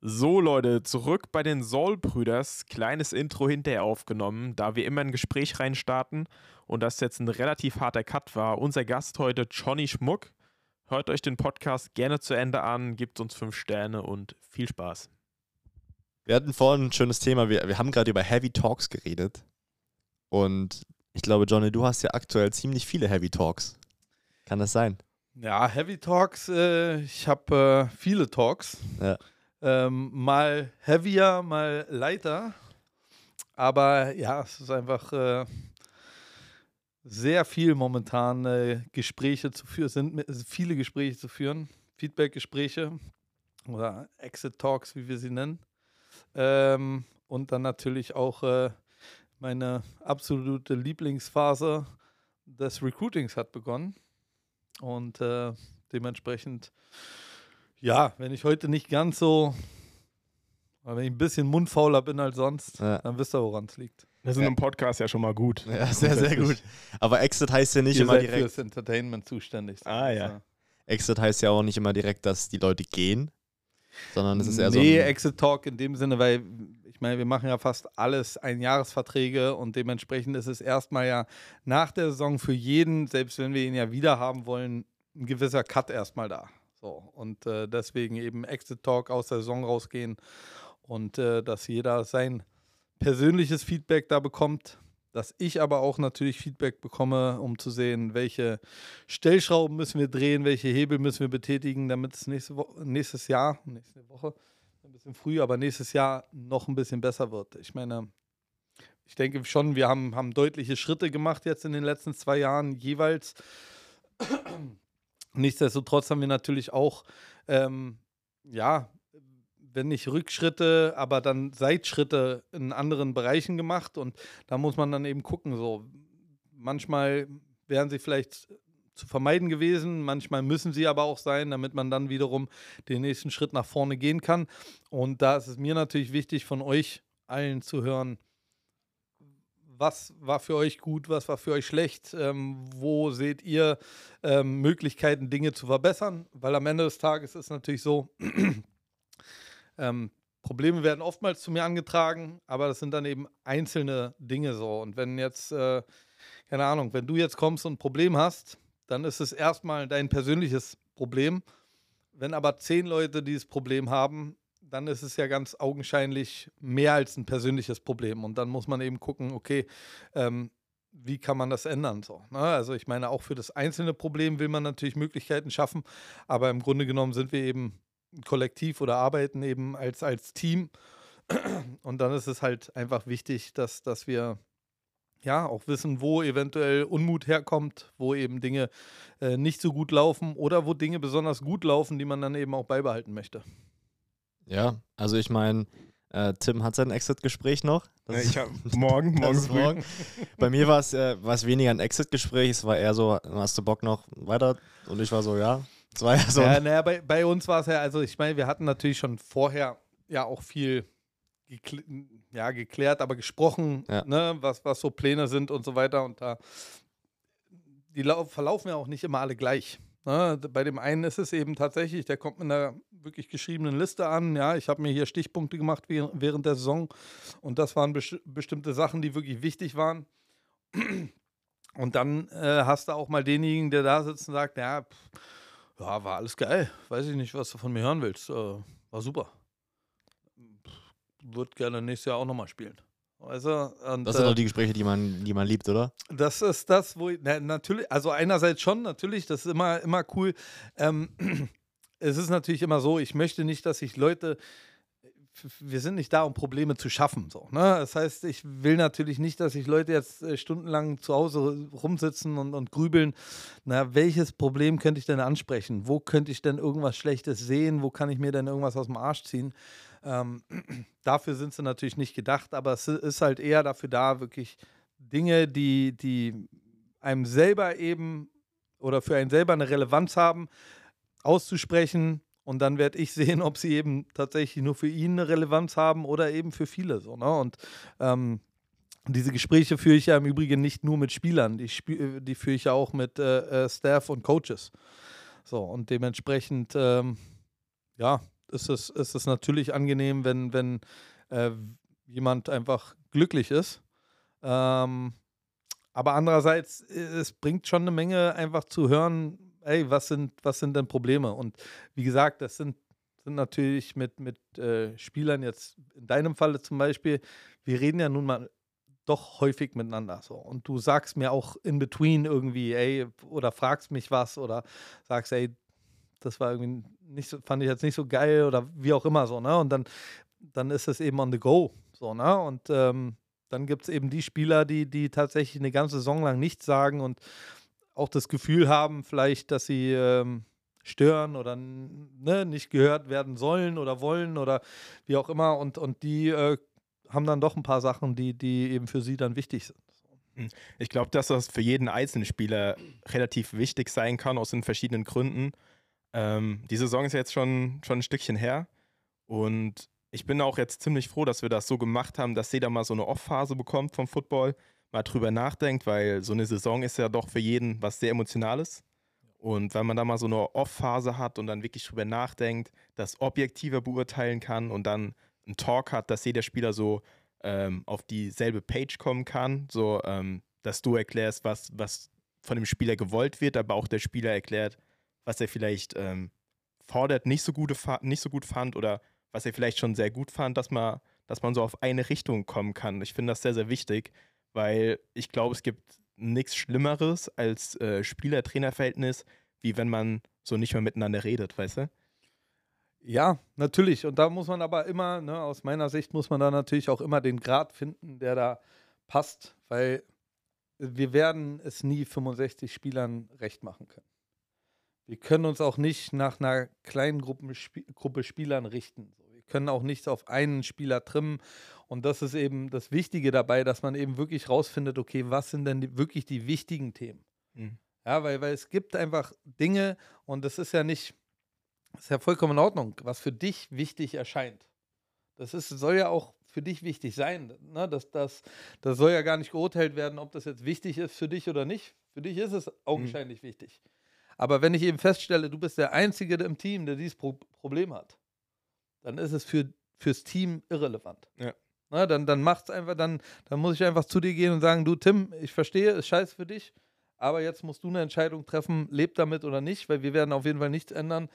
So Leute, zurück bei den Soul-Brüders. Kleines Intro hinterher aufgenommen, da wir immer ein Gespräch reinstarten und das jetzt ein relativ harter Cut war. Unser Gast heute, Johnny Schmuck. Hört euch den Podcast gerne zu Ende an, gebt uns fünf Sterne und viel Spaß. Wir hatten vorhin ein schönes Thema. Wir, wir haben gerade über Heavy Talks geredet. Und ich glaube, Johnny, du hast ja aktuell ziemlich viele Heavy Talks. Kann das sein? Ja, Heavy Talks, äh, ich habe äh, viele Talks. Ja. Ähm, mal heavier, mal lighter. Aber ja, es ist einfach äh, sehr viel momentan äh, Gespräche zu führen, sind mit- viele Gespräche zu führen, Feedback-Gespräche oder Exit Talks, wie wir sie nennen. Ähm, und dann natürlich auch äh, meine absolute Lieblingsphase des Recruitings hat begonnen. Und äh, dementsprechend, ja, wenn ich heute nicht ganz so, oder wenn ich ein bisschen mundfauler bin als sonst, Ja. dann wisst ihr, woran es liegt. Das ist in einem Podcast ja schon mal gut. Ja, sehr, sehr gut. Aber Exit heißt ja nicht Ihr immer seid direkt. fürs Entertainment zuständig. Ah, ja. Exit heißt ja auch nicht immer direkt, dass die Leute gehen, sondern es ist eher nee, so. Ein, Exit Talk in dem Sinne, weil ich meine, wir machen ja fast alles Einjahresverträge und dementsprechend ist es erstmal ja nach der Saison für jeden, selbst wenn wir ihn ja wieder haben wollen, ein gewisser Cut erstmal da. So, und äh, deswegen eben Exit Talk aus der Saison rausgehen und äh, dass jeder sein persönliches Feedback da bekommt, dass ich aber auch natürlich Feedback bekomme, um zu sehen, welche Stellschrauben müssen wir drehen, welche Hebel müssen wir betätigen, damit es nächste nächstes Jahr, nächste Woche, ein bisschen früh, aber nächstes Jahr noch ein bisschen besser wird. Ich meine, ich denke schon, wir haben, haben deutliche Schritte gemacht jetzt in den letzten zwei Jahren jeweils. Nichtsdestotrotz haben wir natürlich auch, ähm, ja, wenn nicht Rückschritte, aber dann Seitschritte in anderen Bereichen gemacht. Und da muss man dann eben gucken, so manchmal wären sie vielleicht zu vermeiden gewesen, manchmal müssen sie aber auch sein, damit man dann wiederum den nächsten Schritt nach vorne gehen kann. Und da ist es mir natürlich wichtig, von euch allen zu hören, was war für euch gut, was war für euch schlecht, ähm, wo seht ihr ähm, Möglichkeiten, Dinge zu verbessern, weil am Ende des Tages ist natürlich so, ähm, Probleme werden oftmals zu mir angetragen, aber das sind dann eben einzelne Dinge so. Und wenn jetzt, äh, keine Ahnung, wenn du jetzt kommst und ein Problem hast, dann ist es erstmal dein persönliches Problem. Wenn aber zehn Leute dieses Problem haben, dann ist es ja ganz augenscheinlich mehr als ein persönliches Problem. Und dann muss man eben gucken, okay, ähm, wie kann man das ändern? So, ne? Also ich meine, auch für das einzelne Problem will man natürlich Möglichkeiten schaffen, aber im Grunde genommen sind wir eben Kollektiv oder arbeiten eben als, als Team. Und dann ist es halt einfach wichtig, dass, dass wir ja auch wissen, wo eventuell Unmut herkommt, wo eben Dinge äh, nicht so gut laufen oder wo Dinge besonders gut laufen, die man dann eben auch beibehalten möchte. Ja, also ich meine, äh, Tim hat sein Exit-Gespräch noch. Das ich hab morgen, morgen früh. morgen. Bei mir war es äh, weniger ein Exit-Gespräch, es war eher so, hast du Bock noch weiter? Und ich war so, ja. Es war ja so. Ja, naja, bei, bei uns war es ja, also ich meine, wir hatten natürlich schon vorher ja auch viel gekl ja, geklärt, aber gesprochen, Ja. ne, was, was so Pläne sind und so weiter. Und da die lau- verlaufen ja auch nicht immer alle gleich. Ne? Bei dem einen ist es eben tatsächlich, der kommt mit einer wirklich geschriebenen Liste an. Ja, ich habe mir hier Stichpunkte gemacht während, der Saison und das waren besti bestimmte Sachen, die wirklich wichtig waren. Und dann äh, hast du auch mal denjenigen, der da sitzt und sagt, ja, pff, ja, war alles geil. Weiß ich nicht, was du von mir hören willst. Äh, war super. Würde gerne nächstes Jahr auch nochmal spielen. Du? Und, das sind äh, doch die Gespräche, die man, die man liebt, oder? das ist das, wo ich, na, natürlich, also einerseits schon, natürlich, das ist immer, immer cool. Ähm, es ist natürlich immer so, ich möchte nicht, dass sich Leute, wir sind nicht da, um Probleme zu schaffen. So, ne? Das heißt, ich will natürlich nicht, dass sich Leute jetzt äh, stundenlang zu Hause rumsitzen und, und grübeln, na, welches Problem könnte ich denn ansprechen? Wo könnte ich denn irgendwas Schlechtes sehen? Wo kann ich mir denn irgendwas aus dem Arsch ziehen? Ähm, dafür sind sie natürlich nicht gedacht, aber es ist halt eher dafür da, wirklich Dinge, die, die einem selber eben oder für einen selber eine Relevanz haben, auszusprechen. Und dann werde ich sehen, ob sie eben tatsächlich nur für ihn eine Relevanz haben oder eben für viele. So, ne? Und ähm, diese Gespräche führe ich ja im Übrigen nicht nur mit Spielern, die, spü- die führe ich ja auch mit äh, äh, Staff und Coaches. So, und dementsprechend, ähm, ja, ist es, ist es natürlich angenehm, wenn, wenn äh, jemand einfach glücklich ist. Ähm, aber andererseits, äh, es bringt schon eine Menge, einfach zu hören, ey, was sind, was sind denn Probleme? Und wie gesagt, das sind, sind natürlich mit, mit äh, Spielern jetzt, in deinem Falle zum Beispiel, wir reden ja nun mal doch häufig miteinander so. Und du sagst mir auch in between irgendwie, ey, oder fragst mich was oder sagst, ey, das war irgendwie nicht so, fand ich jetzt nicht so geil oder wie auch immer so, ne? Und dann, dann ist es eben on the go. So, ne? Und ähm, dann gibt es eben die Spieler, die, die tatsächlich eine ganze Saison lang nichts sagen und auch das Gefühl haben, vielleicht, dass sie ähm, stören oder ne, nicht gehört werden sollen oder wollen oder wie auch immer. Und, und die äh, haben dann doch ein paar Sachen, die, die eben für sie dann wichtig sind. Hm. Ich glaube, dass das für jeden einzelnen Spieler relativ wichtig sein kann, aus den verschiedenen Gründen. Ähm, die Saison ist jetzt schon, schon ein Stückchen her und ich bin auch jetzt ziemlich froh, dass wir das so gemacht haben, dass jeder mal so eine Off-Phase bekommt vom Football, mal drüber nachdenkt, weil so eine Saison ist ja doch für jeden was sehr Emotionales. Und wenn man da mal so eine Off-Phase hat und dann wirklich drüber nachdenkt, das objektiver beurteilen kann und dann einen Talk hat, dass jeder Spieler so ähm, auf dieselbe Page kommen kann, so ähm, dass du erklärst, was, was von dem Spieler gewollt wird, aber auch der Spieler erklärt, was er vielleicht ähm, fordert, nicht so, gute, nicht so gut fand oder was er vielleicht schon sehr gut fand, dass man, dass man so auf eine Richtung kommen kann. Ich finde das sehr, sehr wichtig, weil ich glaube, es gibt nichts Schlimmeres als äh, Spieler-Trainer-Verhältnis, wie wenn man so nicht mehr miteinander redet, weißt du? Ja, natürlich. Und da muss man aber immer, ne, aus meiner Sicht muss man da natürlich auch immer den Grad finden, der da passt, weil wir werden es nie 65 Spielern recht machen können. Wir können uns auch nicht nach einer kleinen Gruppe, Gruppe Spielern richten. Wir können auch nicht auf einen Spieler trimmen. Und das ist eben das Wichtige dabei, dass man eben wirklich rausfindet, okay, was sind denn die, wirklich die wichtigen Themen? Mhm. Ja, weil, weil es gibt einfach Dinge und das ist ja nicht, das ist ja vollkommen in Ordnung, was für dich wichtig erscheint. Das ist, soll ja auch für dich wichtig sein. Ne? Das, das, das soll ja gar nicht geurteilt werden, ob das jetzt wichtig ist für dich oder nicht. Für dich ist es augenscheinlich mhm. wichtig. Aber wenn ich eben feststelle, du bist der Einzige im Team, der dieses Pro Problem hat, dann ist es für, fürs Team irrelevant. Ja. Na, dann, dann macht's einfach, dann, dann muss ich einfach zu dir gehen und sagen, du Tim, ich verstehe, ist scheiße für dich, aber jetzt musst du eine Entscheidung treffen, lebt damit oder nicht, weil wir werden auf jeden Fall nichts ändern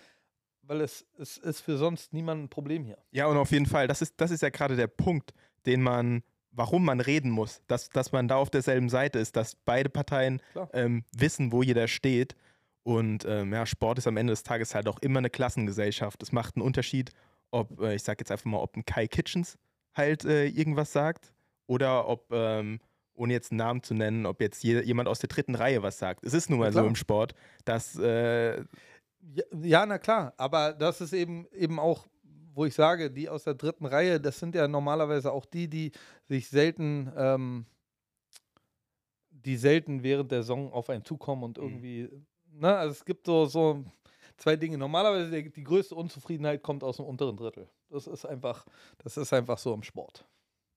weil es, es ist für sonst niemand ein Problem hier. Ja, und auf jeden Fall, das ist, das ist ja gerade der Punkt, den man, warum man reden muss, dass, dass man da auf derselben Seite ist, dass beide Parteien ähm, wissen, wo jeder steht. Und ähm, ja, Sport ist am Ende des Tages halt auch immer eine Klassengesellschaft. Es macht einen Unterschied, ob, äh, ich sag jetzt einfach mal, ob ein Kai Kitchens halt äh, irgendwas sagt oder ob, ähm, ohne jetzt einen Namen zu nennen, ob jetzt je, jemand aus der dritten Reihe was sagt. Es ist nun mal so im Sport, dass äh, ja, ja, na klar, aber das ist eben, eben auch, wo ich sage, die aus der dritten Reihe, das sind ja normalerweise auch die, die sich selten, ähm, die selten während der Saison auf einen zukommen und mhm. irgendwie, mhm. Ne, also es gibt so, so zwei Dinge. Normalerweise die, die größte Unzufriedenheit kommt aus dem unteren Drittel. Das ist einfach, das ist einfach so im Sport.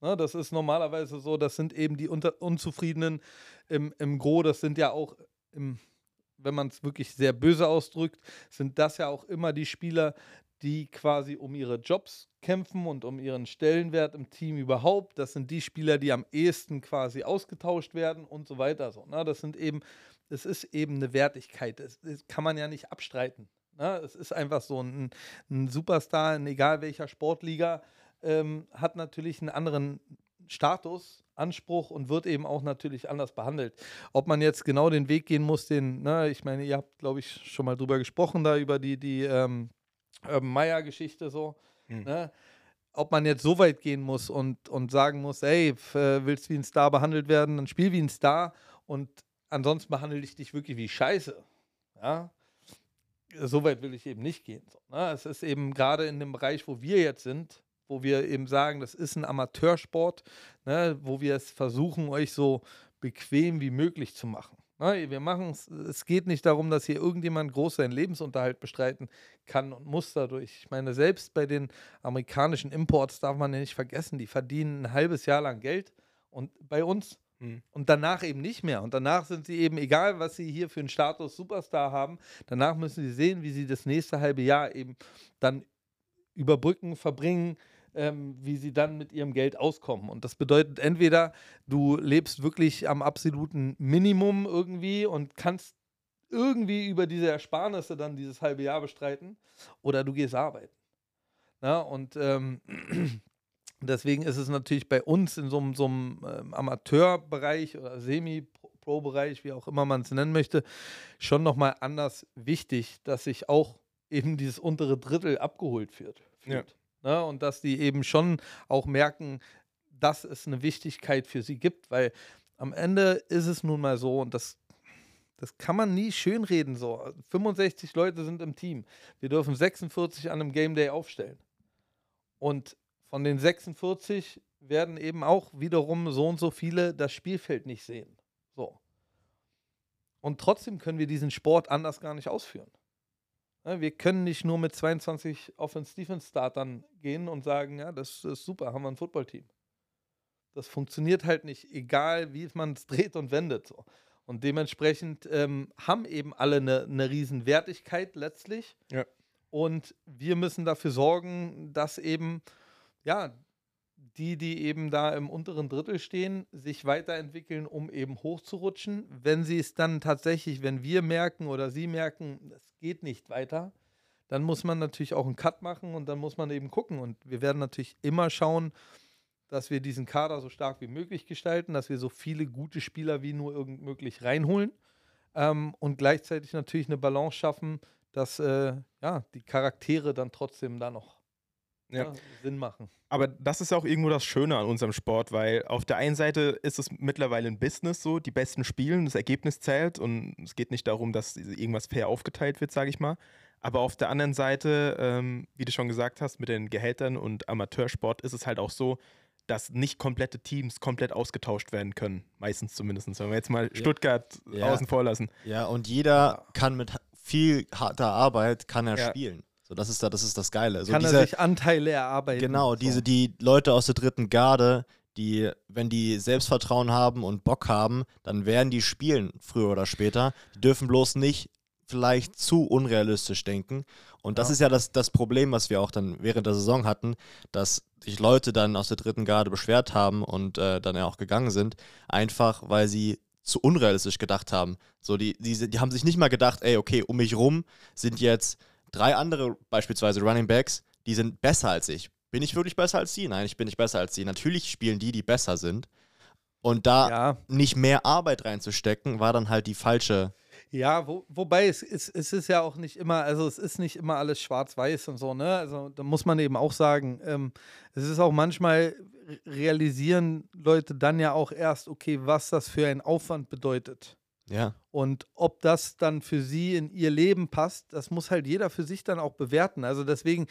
Ne, das ist normalerweise so, das sind eben die Unter Unzufriedenen im, im Gro, das sind ja auch im wenn man es wirklich sehr böse ausdrückt, sind das ja auch immer die Spieler, die quasi um ihre Jobs kämpfen und um ihren Stellenwert im Team überhaupt. Das sind die Spieler, die am ehesten quasi ausgetauscht werden und so weiter. So, ne? Das sind eben, es ist eben eine Wertigkeit. Das, das kann man ja nicht abstreiten. Ne? Es ist einfach so ein, ein Superstar in egal welcher Sportliga ähm, hat natürlich einen anderen Status Anspruch und wird eben auch natürlich anders behandelt. Ob man jetzt genau den Weg gehen muss, den, ne, ich meine, ihr habt, glaube ich, schon mal drüber gesprochen, da über die, die ähm, Urban Meyer-Geschichte so. Mhm. Ne? Ob man jetzt so weit gehen muss und, und sagen muss, ey, willst du wie ein Star behandelt werden, dann spiel wie ein Star und ansonsten behandle ich dich wirklich wie Scheiße. Ja, so weit will ich eben nicht gehen. So, ne? Es ist eben gerade in dem Bereich, wo wir jetzt sind, wo wir eben sagen, das ist ein Amateursport, ne, wo wir es versuchen, euch so bequem wie möglich zu machen. Ne, wir machen es, es geht nicht darum, dass hier irgendjemand groß seinen Lebensunterhalt bestreiten kann und muss dadurch. Ich meine, selbst bei den amerikanischen Imports darf man ja nicht vergessen, die verdienen ein halbes Jahr lang Geld und bei uns hm. und danach eben nicht mehr. Und danach sind sie eben, egal was sie hier für einen Status Superstar haben, danach müssen sie sehen, wie sie das nächste halbe Jahr eben dann überbrücken, verbringen, ähm, wie sie dann mit ihrem Geld auskommen. Und das bedeutet entweder, du lebst wirklich am absoluten Minimum irgendwie und kannst irgendwie über diese Ersparnisse dann dieses halbe Jahr bestreiten, oder du gehst arbeiten. Na, und ähm, deswegen ist es natürlich bei uns in so, einem- so einem ähm, Amateurbereich oder Semi-Pro-Bereich, wie auch immer man es nennen möchte, schon nochmal anders wichtig, dass sich auch eben dieses untere Drittel abgeholt wird. Ja. fühlt. Ne? Und dass die eben schon auch merken, dass es eine Wichtigkeit für sie gibt, weil am Ende ist es nun mal so und das, das kann man nie schönreden so. 65 Leute sind im Team. Wir dürfen 46 an einem Game Day aufstellen. Und von den 46 werden eben auch wiederum so und so viele das Spielfeld nicht sehen. So. Und trotzdem können wir diesen Sport anders gar nicht ausführen. Ne, Wir können nicht nur mit 22 Offense-Defense-Startern gehen und sagen, ja, das ist super, haben wir ein Footballteam. Das funktioniert halt nicht, egal wie man es dreht und wendet. So. Und dementsprechend ähm, haben eben alle eine, eine riesen Wertigkeit letztlich. Ja. Und wir müssen dafür sorgen, dass eben, ja, die, die eben da im unteren Drittel stehen, sich weiterentwickeln, um eben hochzurutschen. Wenn sie es dann tatsächlich, wenn wir merken oder sie merken, es geht nicht weiter, dann muss man natürlich auch einen Cut machen und dann muss man eben gucken. Und wir werden natürlich immer schauen, dass wir diesen Kader so stark wie möglich gestalten, dass wir so viele gute Spieler wie nur irgend möglich reinholen ähm, und gleichzeitig natürlich eine Balance schaffen, dass äh, ja, die Charaktere dann trotzdem da noch Ja. ja, Sinn machen. Aber das ist auch irgendwo das Schöne an unserem Sport, weil auf der einen Seite ist es mittlerweile ein Business so, die Besten spielen, das Ergebnis zählt und es geht nicht darum, dass irgendwas fair aufgeteilt wird, sage ich mal. Aber auf der anderen Seite, ähm, wie du schon gesagt hast, mit den Gehältern und Amateursport ist es halt auch so, dass nicht komplette Teams komplett ausgetauscht werden können. Meistens zumindest. Wenn wir jetzt mal Ja. Stuttgart Ja. außen vor lassen. Ja, und jeder kann mit viel harter Arbeit kann er Ja. spielen. So, das ist da, das ist das Geile. So Kann diese, er sich Anteile erarbeiten. genau, so. diese die Leute aus der dritten Garde, die, wenn die Selbstvertrauen haben und Bock haben, dann werden die spielen früher oder später. Die dürfen bloß nicht vielleicht zu unrealistisch denken. Und das Ja. ist ja das, das Problem, was wir auch dann während der Saison hatten, dass sich Leute dann aus der dritten Garde beschwert haben und äh, dann ja auch gegangen sind, einfach weil sie zu unrealistisch gedacht haben. So, die, die, die haben sich nicht mal gedacht, ey, okay, um mich rum sind jetzt drei andere, beispielsweise Running Backs, die sind besser als ich. Bin ich wirklich besser als die? Nein, ich bin nicht besser als die. Natürlich spielen die, die besser sind. Und da Ja, nicht mehr Arbeit reinzustecken, war dann halt die falsche. ja wo, wobei es, es, es ist ja auch nicht immer, also es ist nicht immer alles schwarz-weiß und so, ne? Also da muss man eben auch sagen, ähm, es ist auch manchmal re- realisieren Leute dann ja auch erst, okay, was das für ein Aufwand bedeutet. Ja. Und ob das dann für sie in ihr Leben passt, das muss halt jeder für sich dann auch bewerten. Also deswegen,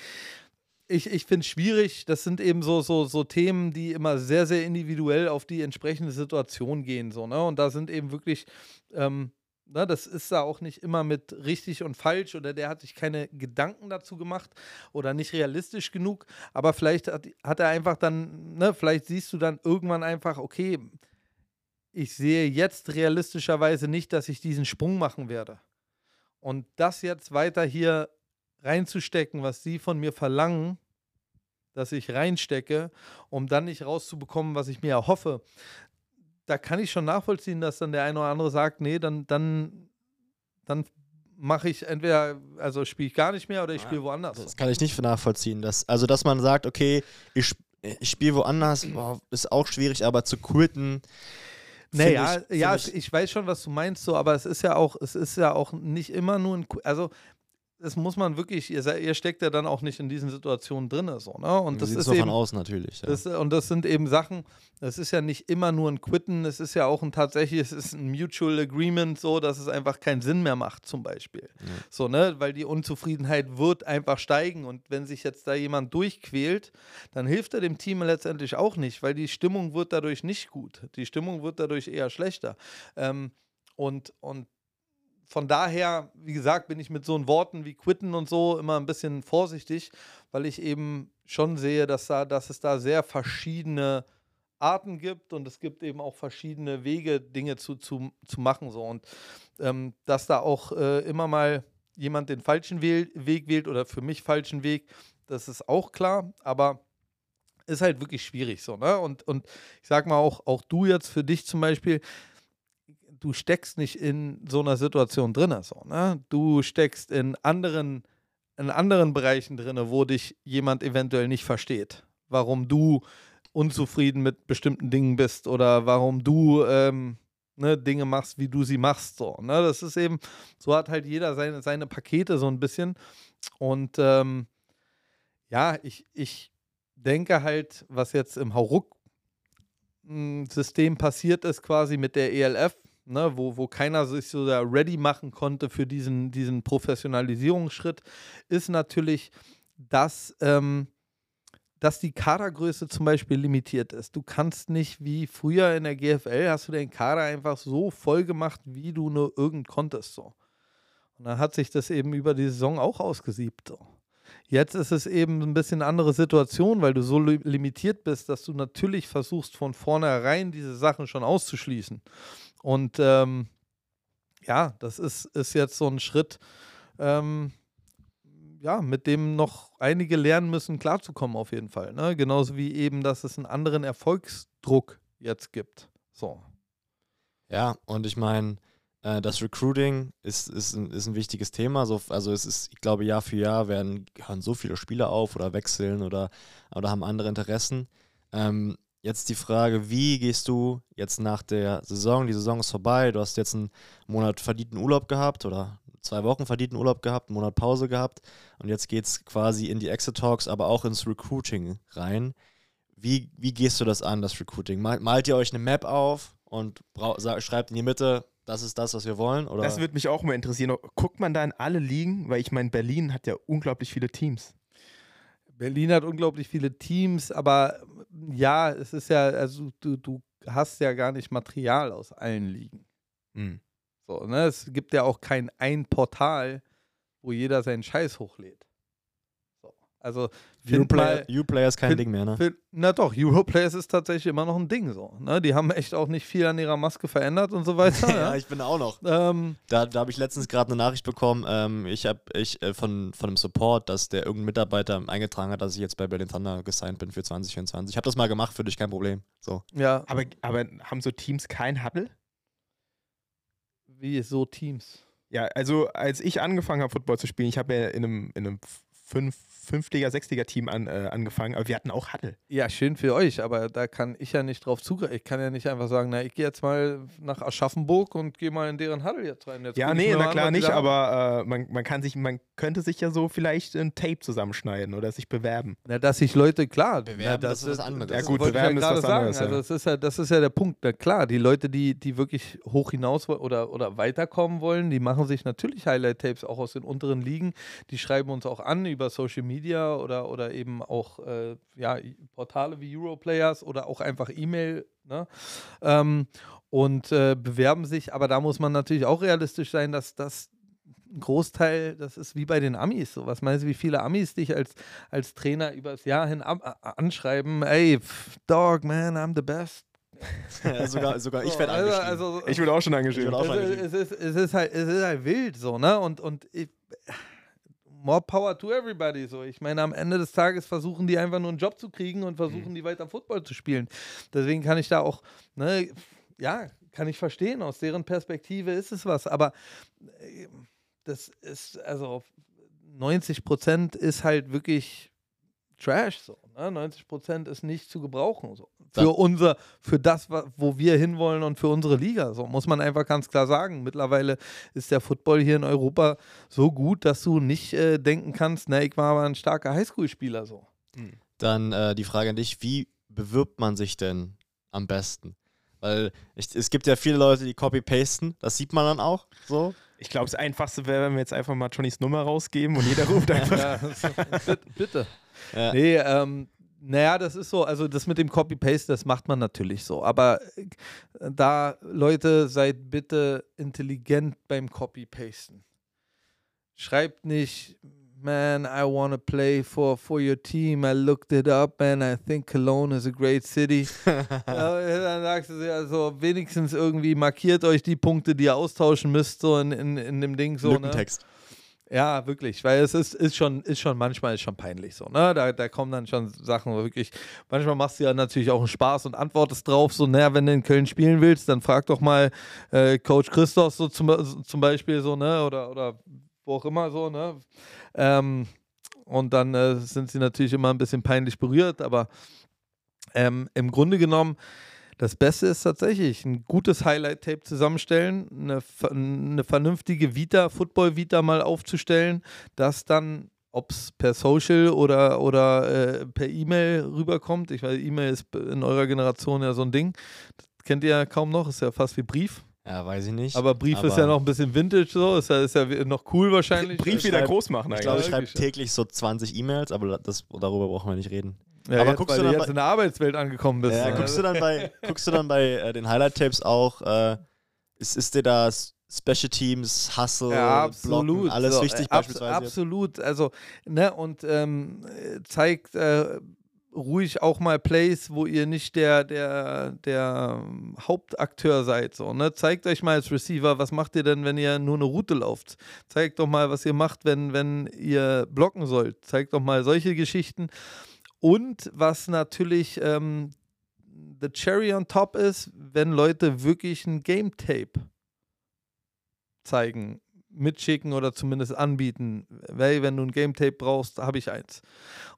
ich, ich finde es schwierig. Das sind eben so, so, so Themen, die immer sehr, sehr individuell auf die entsprechende Situation gehen. So, ne? Und da sind eben wirklich, ähm, ne, das ist da auch nicht immer mit richtig und falsch oder der hat sich keine Gedanken dazu gemacht oder nicht realistisch genug. Aber vielleicht hat, hat er einfach dann, ne, vielleicht siehst du dann irgendwann einfach, okay, ich sehe jetzt realistischerweise nicht, dass ich diesen Sprung machen werde. Und das jetzt weiter hier reinzustecken, was sie von mir verlangen, dass ich reinstecke, um dann nicht rauszubekommen, was ich mir erhoffe, da kann ich schon nachvollziehen, dass dann der eine oder andere sagt, nee, dann, dann, dann mache ich entweder, also spiele ich gar nicht mehr oder ich spiele woanders. Das kann ich nicht nachvollziehen. Dass, also, dass man sagt, okay, ich, ich spiele woanders, boah, ist auch schwierig, aber zu quitten. Naja, ich- ja, ich- ich weiß schon, was du meinst, so, aber es ist ja auch, es ist ja auch nicht immer nur ein, also das muss man wirklich, ihr, ihr steckt ja dann auch nicht in diesen Situationen drin, so, ne? Und das ist eben, von außen natürlich. Ja. das, und das sind eben Sachen, das ist ja nicht immer nur ein Quitten, es ist ja auch ein tatsächlich, es ist ein Mutual Agreement, so, dass es einfach keinen Sinn mehr macht, zum Beispiel. So, ne, weil die Unzufriedenheit wird einfach steigen und wenn sich jetzt da jemand durchquält, dann hilft er dem Team letztendlich auch nicht, weil die Stimmung wird dadurch nicht gut. Die Stimmung wird dadurch eher schlechter. Ähm, und, und von daher, wie gesagt, bin ich mit so Worten wie quitten und so immer ein bisschen vorsichtig, weil ich eben schon sehe, dass, da, dass es da sehr verschiedene Arten gibt und es gibt eben auch verschiedene Wege, Dinge zu, zu, zu machen. So. Und ähm, dass da auch äh, immer mal jemand den falschen Wähl Weg wählt oder für mich falschen Weg, das ist auch klar, aber ist halt wirklich schwierig so, ne? Und, und ich sag mal auch, auch du jetzt für dich zum Beispiel, du steckst nicht in so einer Situation drin, so, ne? Du steckst in anderen, in anderen Bereichen drin, wo dich jemand eventuell nicht versteht. Warum du unzufrieden mit bestimmten Dingen bist oder warum du ähm, ne, Dinge machst, wie du sie machst. So, ne? Das ist eben, so hat halt jeder seine, seine Pakete so ein bisschen. Und ähm, ja, ich, ich denke halt, was jetzt im Hauruck-System passiert ist, quasi mit der ELF, ne, wo, wo keiner sich so da ready machen konnte für diesen, diesen Professionalisierungsschritt, ist natürlich, dass, ähm, dass die Kadergröße zum Beispiel limitiert ist. Du kannst nicht wie früher in der GFL, hast du den Kader einfach so voll gemacht, wie du nur irgend konntest. So. Und dann hat sich das eben über die Saison auch ausgesiebt. So. Jetzt ist es eben ein bisschen andere Situation, weil du so li limitiert bist, dass du natürlich versuchst, von vornherein diese Sachen schon auszuschließen. Und ähm, ja, das ist, ist jetzt so ein Schritt, ähm, ja, mit dem noch einige lernen müssen, klarzukommen, auf jeden Fall. Ne? Genauso wie eben, dass es einen anderen Erfolgsdruck jetzt gibt. So. Ja, und ich meine, äh, das Recruiting ist, ist, ein, ist ein wichtiges Thema. So, also es ist, ich glaube, Jahr für Jahr werden hören so viele Spieler auf oder wechseln oder, oder haben andere Interessen. Ähm, jetzt die Frage, wie gehst du jetzt nach der Saison? Die Saison ist vorbei, du hast jetzt einen Monat verdienten Urlaub gehabt oder zwei Wochen verdienten Urlaub gehabt, einen Monat Pause gehabt und jetzt geht es quasi in die Exit Talks, aber auch ins Recruiting rein. Wie, wie gehst du das an, das Recruiting? Malt ihr euch eine Map auf und schreibt in die Mitte, das ist das, was wir wollen? Oder? Das würde mich auch mal interessieren. Guckt man da in alle Ligen? Weil ich meine, Berlin hat ja unglaublich viele Teams. Berlin hat unglaublich viele Teams, aber ja, es ist ja, also du, du hast ja gar nicht Material aus allen Ligen. Mhm. So, ne? Es gibt ja auch kein ein Portal, wo jeder seinen Scheiß hochlädt. Also Uplayer Uplay ist kein find, Ding mehr, ne? Find, na doch, Europlayers ist tatsächlich immer noch ein Ding so. Ne? Die haben echt auch nicht viel an ihrer Maske verändert und so weiter. ja, ja, ich bin auch noch. Ähm, da da habe ich letztens gerade eine Nachricht bekommen, ähm, ich habe ich äh, von, von einem Support, dass der irgendein Mitarbeiter eingetragen hat, dass ich jetzt bei Berlin Thunder gesigned bin für 2024. Ich habe das mal gemacht, für dich kein Problem. So. Ja. Aber, aber haben so Teams kein Huddle? Wie so Teams? Ja, also als ich angefangen habe, Football zu spielen, ich habe ja in einem, in einem fünf Fünftliga-, Sechstliga-Team an, äh, angefangen, aber wir hatten auch Huddle. Ja, schön für euch, aber da kann ich ja nicht drauf zugreifen. Ich kann ja nicht einfach sagen, na, ich gehe jetzt mal nach Aschaffenburg und gehe mal in deren Huddle jetzt rein. Jetzt ja, nee, na klar nicht, aber äh, man, man kann sich, man könnte sich ja so vielleicht ein Tape zusammenschneiden oder sich bewerben. Na, dass sich Leute, klar, bewerben, na, das, das, ist was anderes. Ja gut, bewerben ja ist was sagen. anderes. Also das ist ja, das ist ja der Punkt. Na, klar, die Leute, die, die wirklich hoch hinaus oder, oder weiterkommen wollen, die machen sich natürlich Highlight-Tapes auch aus den unteren Ligen. Die schreiben uns auch an über Social Media oder, oder eben auch äh, ja, Portale wie Europlayers oder auch einfach E-Mail. Ne? Ähm, und äh, bewerben sich, aber da muss man natürlich auch realistisch sein, dass das ein Großteil, das ist wie bei den Amis so. Was meinst du, wie viele Amis dich als, als Trainer übers Jahr hin anschreiben, ey, Dog, man, I'm the best. sogar, sogar ich werde also, also, Ich würde auch schon angeschrieben. Auch schon angeschrieben. Es, ist, es, ist halt, es ist halt wild so, ne? Und, und ich, more power to everybody. So, ich meine, am Ende des Tages versuchen die einfach nur einen Job zu kriegen und versuchen mhm. die weiter Football zu spielen. Deswegen kann ich da auch, ne, ja, kann ich verstehen. Aus deren Perspektive ist es was. Aber äh, das ist, also 90 Prozent ist halt wirklich Trash. So, ne? 90 Prozent ist nicht zu gebrauchen. So. Für unser, für das, wo wir hinwollen und für unsere Liga. So muss man einfach ganz klar sagen. Mittlerweile ist der Football hier in Europa so gut, dass du nicht äh, denken kannst, na, ich war aber ein starker Highschool-Spieler so. Hm. Dann äh, die Frage an dich, wie bewirbt man sich denn am besten? Weil ich, es gibt ja viele Leute, die copy-pasten, das sieht man dann auch so. Ich glaube, das Einfachste wäre, wenn wir jetzt einfach mal Johnnys Nummer rausgeben und jeder ruft einfach. ja, bitte. Ja. Nee, ähm, naja, das ist so, also das mit dem Copy-Paste, das macht man natürlich so. Aber äh, da, Leute, seid bitte intelligent beim Copy-Pasten. Schreibt nicht, man, I want to play for, for your team. I looked it up and I think Cologne is a great city. dann sagst du also wenigstens irgendwie markiert euch die Punkte, die ihr austauschen müsst, so in, in, in dem Ding so. Lückentext. Ne? Ja, wirklich, weil es ist, ist, schon, ist schon manchmal ist schon peinlich so, ne? Da, da kommen dann schon Sachen wo wirklich. Manchmal machst du ja natürlich auch einen Spaß und antwortest drauf, so, naja, wenn du in Köln spielen willst, dann frag doch mal äh, Coach Christoph so zum, zum Beispiel so, ne? Oder, oder wo auch immer so, ne? Ähm, und dann äh, sind sie natürlich immer ein bisschen peinlich berührt, aber ähm, im Grunde genommen das Beste ist tatsächlich ein gutes Highlight-Tape zusammenstellen, eine, eine vernünftige Vita, Football-Vita mal aufzustellen, das dann, ob es per Social oder, oder äh, per E-Mail rüberkommt. Ich weiß, E-Mail ist in eurer Generation ja so ein Ding. Das kennt ihr ja kaum noch, ist ja fast wie Brief. Ja, weiß ich nicht. Aber Brief aber ist ja noch ein bisschen Vintage so, ist ja, ist ja noch cool wahrscheinlich. Brief wieder groß machen eigentlich. Ich glaube, ich schreibe täglich so 20 E-Mails, aber das, darüber brauchen wir nicht reden. Ja, aber jetzt, guckst du dann jetzt bei, in der Arbeitswelt angekommen bist. Ja, guckst du dann bei, guckst du dann bei äh, den Highlight-Tapes auch, äh, ist, ist dir da Special Teams, Hustle, ja, absolut. Blocken, alles so, wichtig äh, beispielsweise? Absolut, also, ne, und ähm, zeigt äh, ruhig auch mal Plays, wo ihr nicht der, der, der Hauptakteur seid. So, ne? Zeigt euch mal als Receiver, was macht ihr denn, wenn ihr nur eine Route lauft? Zeigt doch mal, was ihr macht, wenn, wenn ihr blocken sollt. Zeigt doch mal solche Geschichten. Und was natürlich ähm, the cherry on top ist, wenn Leute wirklich ein Game Tape zeigen, mitschicken oder zumindest anbieten. Weil, wenn du ein Game Tape brauchst, habe ich eins.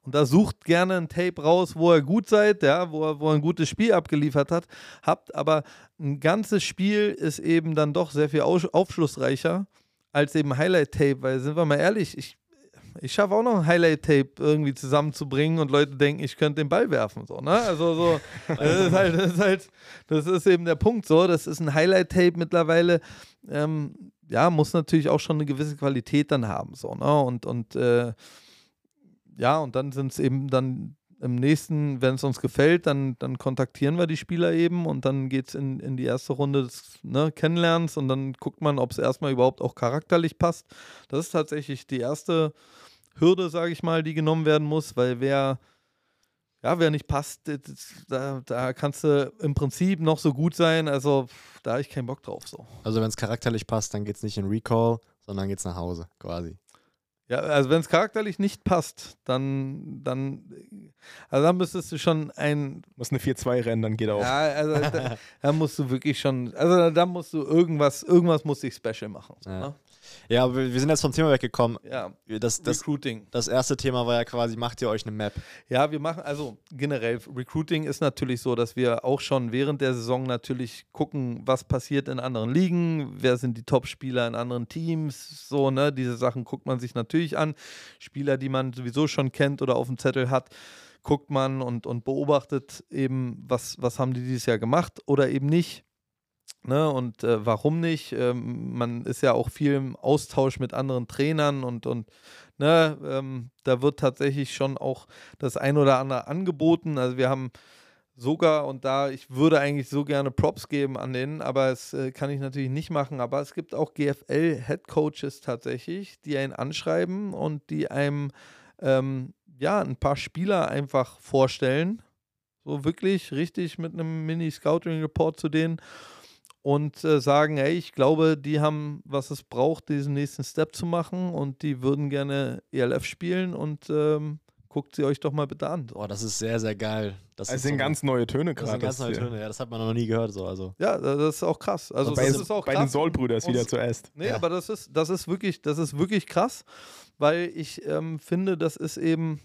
Und da sucht gerne ein Tape raus, wo ihr gut seid, ja, wo, er, wo er ein gutes Spiel abgeliefert hat, habt, aber ein ganzes Spiel ist eben dann doch sehr viel aufschlussreicher als eben Highlight-Tape, weil sind wir mal ehrlich, ich ich schaffe auch noch ein Highlight-Tape irgendwie zusammenzubringen und Leute denken, ich könnte den Ball werfen. So, ne? Also so, das ist halt, das ist halt, das ist eben der Punkt so. Das ist ein Highlight-Tape mittlerweile. Ähm, ja, muss natürlich auch schon eine gewisse Qualität dann haben. So, ne? Und, und äh, ja, und dann sind es eben dann im nächsten, wenn es uns gefällt, dann, dann kontaktieren wir die Spieler eben und dann geht es in, in die erste Runde des ne, Kennenlernens und dann guckt man, ob es erstmal überhaupt auch charakterlich passt. Das ist tatsächlich die erste Hürde, sage ich mal, die genommen werden muss, weil wer, ja, wer nicht passt, da, da kannst du im Prinzip noch so gut sein. Also da habe ich keinen Bock drauf. So. Also wenn es charakterlich passt, dann geht es nicht in Recall, sondern geht es nach Hause, quasi. Ja, also wenn es charakterlich nicht passt, dann, dann, also dann müsstest du schon ein. Muss eine 4-2 rennen, dann geht auch. Ja, also da, da, musst du wirklich schon, also da musst du irgendwas, irgendwas muss ich special machen. So, ja. Ne? Ja, aber wir sind jetzt vom Thema weggekommen. Ja, das, das, Recruiting. Das erste Thema war ja quasi, macht ihr euch eine Map? Ja, wir machen, also generell, Recruiting ist natürlich so, dass wir auch schon während der Saison natürlich gucken, was passiert in anderen Ligen, wer sind die Top-Spieler in anderen Teams, so, ne, diese Sachen guckt man sich natürlich an. Spieler, die man sowieso schon kennt oder auf dem Zettel hat guckt man und, und beobachtet eben, was, was haben die dieses Jahr gemacht oder eben nicht. Ne, und äh, warum nicht? Ähm, man ist ja auch viel im Austausch mit anderen Trainern und, und ne, ähm, da wird tatsächlich schon auch das ein oder andere angeboten. Also wir haben sogar, und da, ich würde eigentlich so gerne Props geben an denen, aber das äh, kann ich natürlich nicht machen. Aber es gibt auch GFL-Head-Coaches tatsächlich, die einen anschreiben und die einem ähm, ja ein paar Spieler einfach vorstellen. So wirklich richtig mit einem Mini-Scouting-Report zu denen und äh, sagen, hey, ich glaube, die haben, was es braucht, diesen nächsten Step zu machen und die würden gerne ELF spielen und ähm, guckt sie euch doch mal bitte an. Boah, das ist sehr, sehr geil. Das, das sind so ganz neue Töne gerade. Das sind ganz neue Töne, ja, das hat man noch nie gehört. So, also. Ja, das ist auch krass. Also, bei, das ist auch bei den Soul-Brüders wieder zuerst. Nee, ja. aber das ist, das, ist wirklich, das ist wirklich krass, weil ich ähm, finde, das ist eben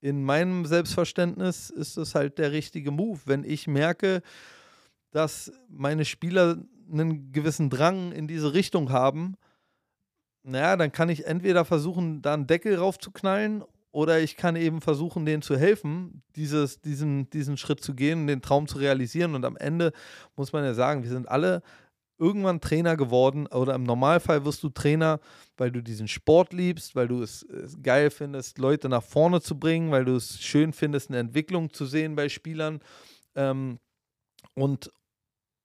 in meinem Selbstverständnis ist es halt der richtige Move. Wenn ich merke, dass meine Spieler einen gewissen Drang in diese Richtung haben, naja, dann kann ich entweder versuchen, da einen Deckel raufzuknallen oder ich kann eben versuchen, denen zu helfen, dieses, diesen, diesen Schritt zu gehen, den Traum zu realisieren. Und am Ende muss man ja sagen, wir sind alle irgendwann Trainer geworden oder im Normalfall wirst du Trainer, weil du diesen Sport liebst, weil du es geil findest, Leute nach vorne zu bringen, weil du es schön findest, eine Entwicklung zu sehen bei Spielern. Ähm, und,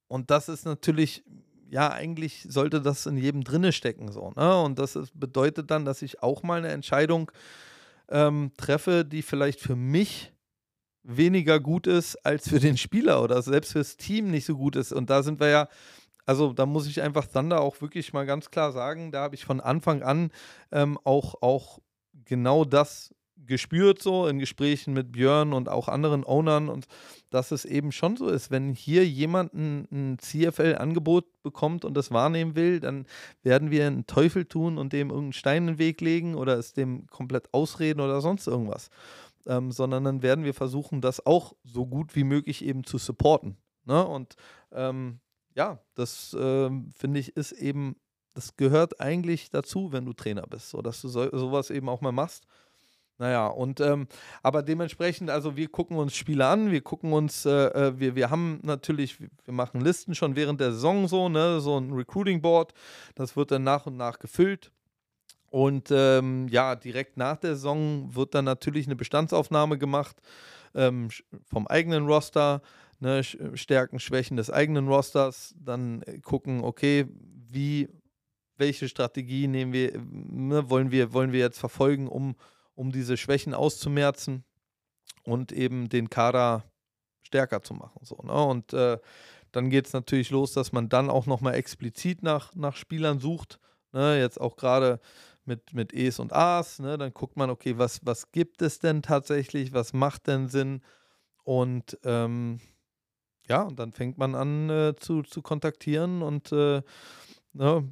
und das ist natürlich, ja, eigentlich sollte das in jedem drinne stecken, so, ne? Und das ist, bedeutet dann, dass ich auch mal eine Entscheidung ähm, treffe, die vielleicht für mich weniger gut ist als für den Spieler oder selbst fürs Team nicht so gut ist. Und da sind wir ja, also da muss ich einfach Thunder auch wirklich mal ganz klar sagen, da habe ich von Anfang an ähm, auch, auch genau das gespürt, so in Gesprächen mit Björn und auch anderen Ownern und dass es eben schon so ist, wenn hier jemand ein, ein CFL-Angebot bekommt und das wahrnehmen will, dann werden wir einen Teufel tun und dem irgendeinen Stein in den Weg legen oder es dem komplett ausreden oder sonst irgendwas. Ähm, sondern dann werden wir versuchen, das auch so gut wie möglich eben zu supporten. Ne? Und ähm, ja, das äh, finde ich ist eben, das gehört eigentlich dazu, wenn du Trainer bist, so dass du so, sowas eben auch mal machst. Naja, und ähm, aber dementsprechend, also wir gucken uns Spiele an, wir gucken uns, äh, äh wir, wir haben natürlich, wir machen Listen schon während der Saison so, ne, so ein Recruiting Board, das wird dann nach und nach gefüllt. Und ähm, ja, direkt nach der Saison wird dann natürlich eine Bestandsaufnahme gemacht ähm, vom eigenen Roster, ne, Stärken, Schwächen des eigenen Rosters, dann äh, gucken, okay, wie, welche Strategie nehmen wir, ne, wollen wir, wollen wir jetzt verfolgen, um um diese Schwächen auszumerzen und eben den Kader stärker zu machen. So, ne? Und äh, dann geht es natürlich los, dass man dann auch nochmal explizit nach, nach Spielern sucht. Ne? Jetzt auch gerade mit, mit E's und A's. Ne? Dann guckt man, okay, was, was gibt es denn tatsächlich? Was macht denn Sinn? Und ähm, ja, und dann fängt man an äh, zu, zu kontaktieren und äh, ne,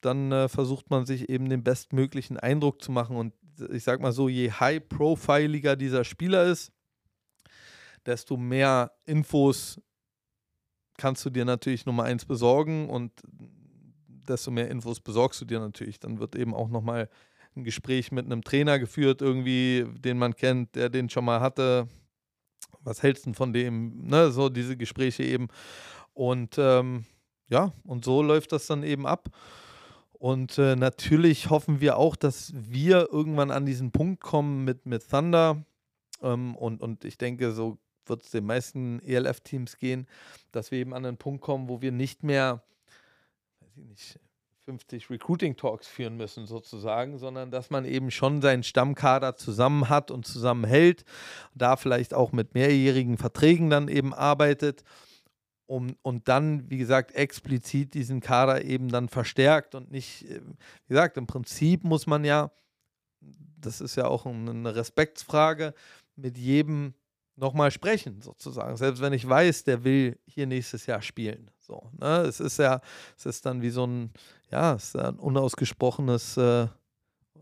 dann äh, versucht man sich eben den bestmöglichen Eindruck zu machen. Und ich sag mal so, je high-profiliger dieser Spieler ist, desto mehr Infos kannst du dir natürlich Nummer eins besorgen und desto mehr Infos besorgst du dir natürlich. Dann wird eben auch nochmal ein Gespräch mit einem Trainer geführt, irgendwie, den man kennt, der den schon mal hatte. Was hältst du von dem? Ne, so diese Gespräche eben. Und ähm, ja, und so läuft das dann eben ab. Und äh, natürlich hoffen wir auch, dass wir irgendwann an diesen Punkt kommen mit, mit Thunder. Ähm, und, und ich denke, so wird es den meisten ELF-Teams gehen, dass wir eben an einen Punkt kommen, wo wir nicht mehr, weiß ich nicht, 50 Recruiting-Talks führen müssen, sozusagen, sondern dass man eben schon seinen Stammkader zusammen hat und zusammenhält, da vielleicht auch mit mehrjährigen Verträgen dann eben arbeitet um, und dann, wie gesagt, explizit diesen Kader eben dann verstärkt und nicht, äh, wie gesagt, im Prinzip muss man ja, das ist ja auch eine Respektsfrage, mit jedem nochmal sprechen, sozusagen. Selbst wenn ich weiß, der will hier nächstes Jahr spielen. So, ne? Es ist ja, es ist dann wie so ein, ja, es ist ein unausgesprochenes, äh,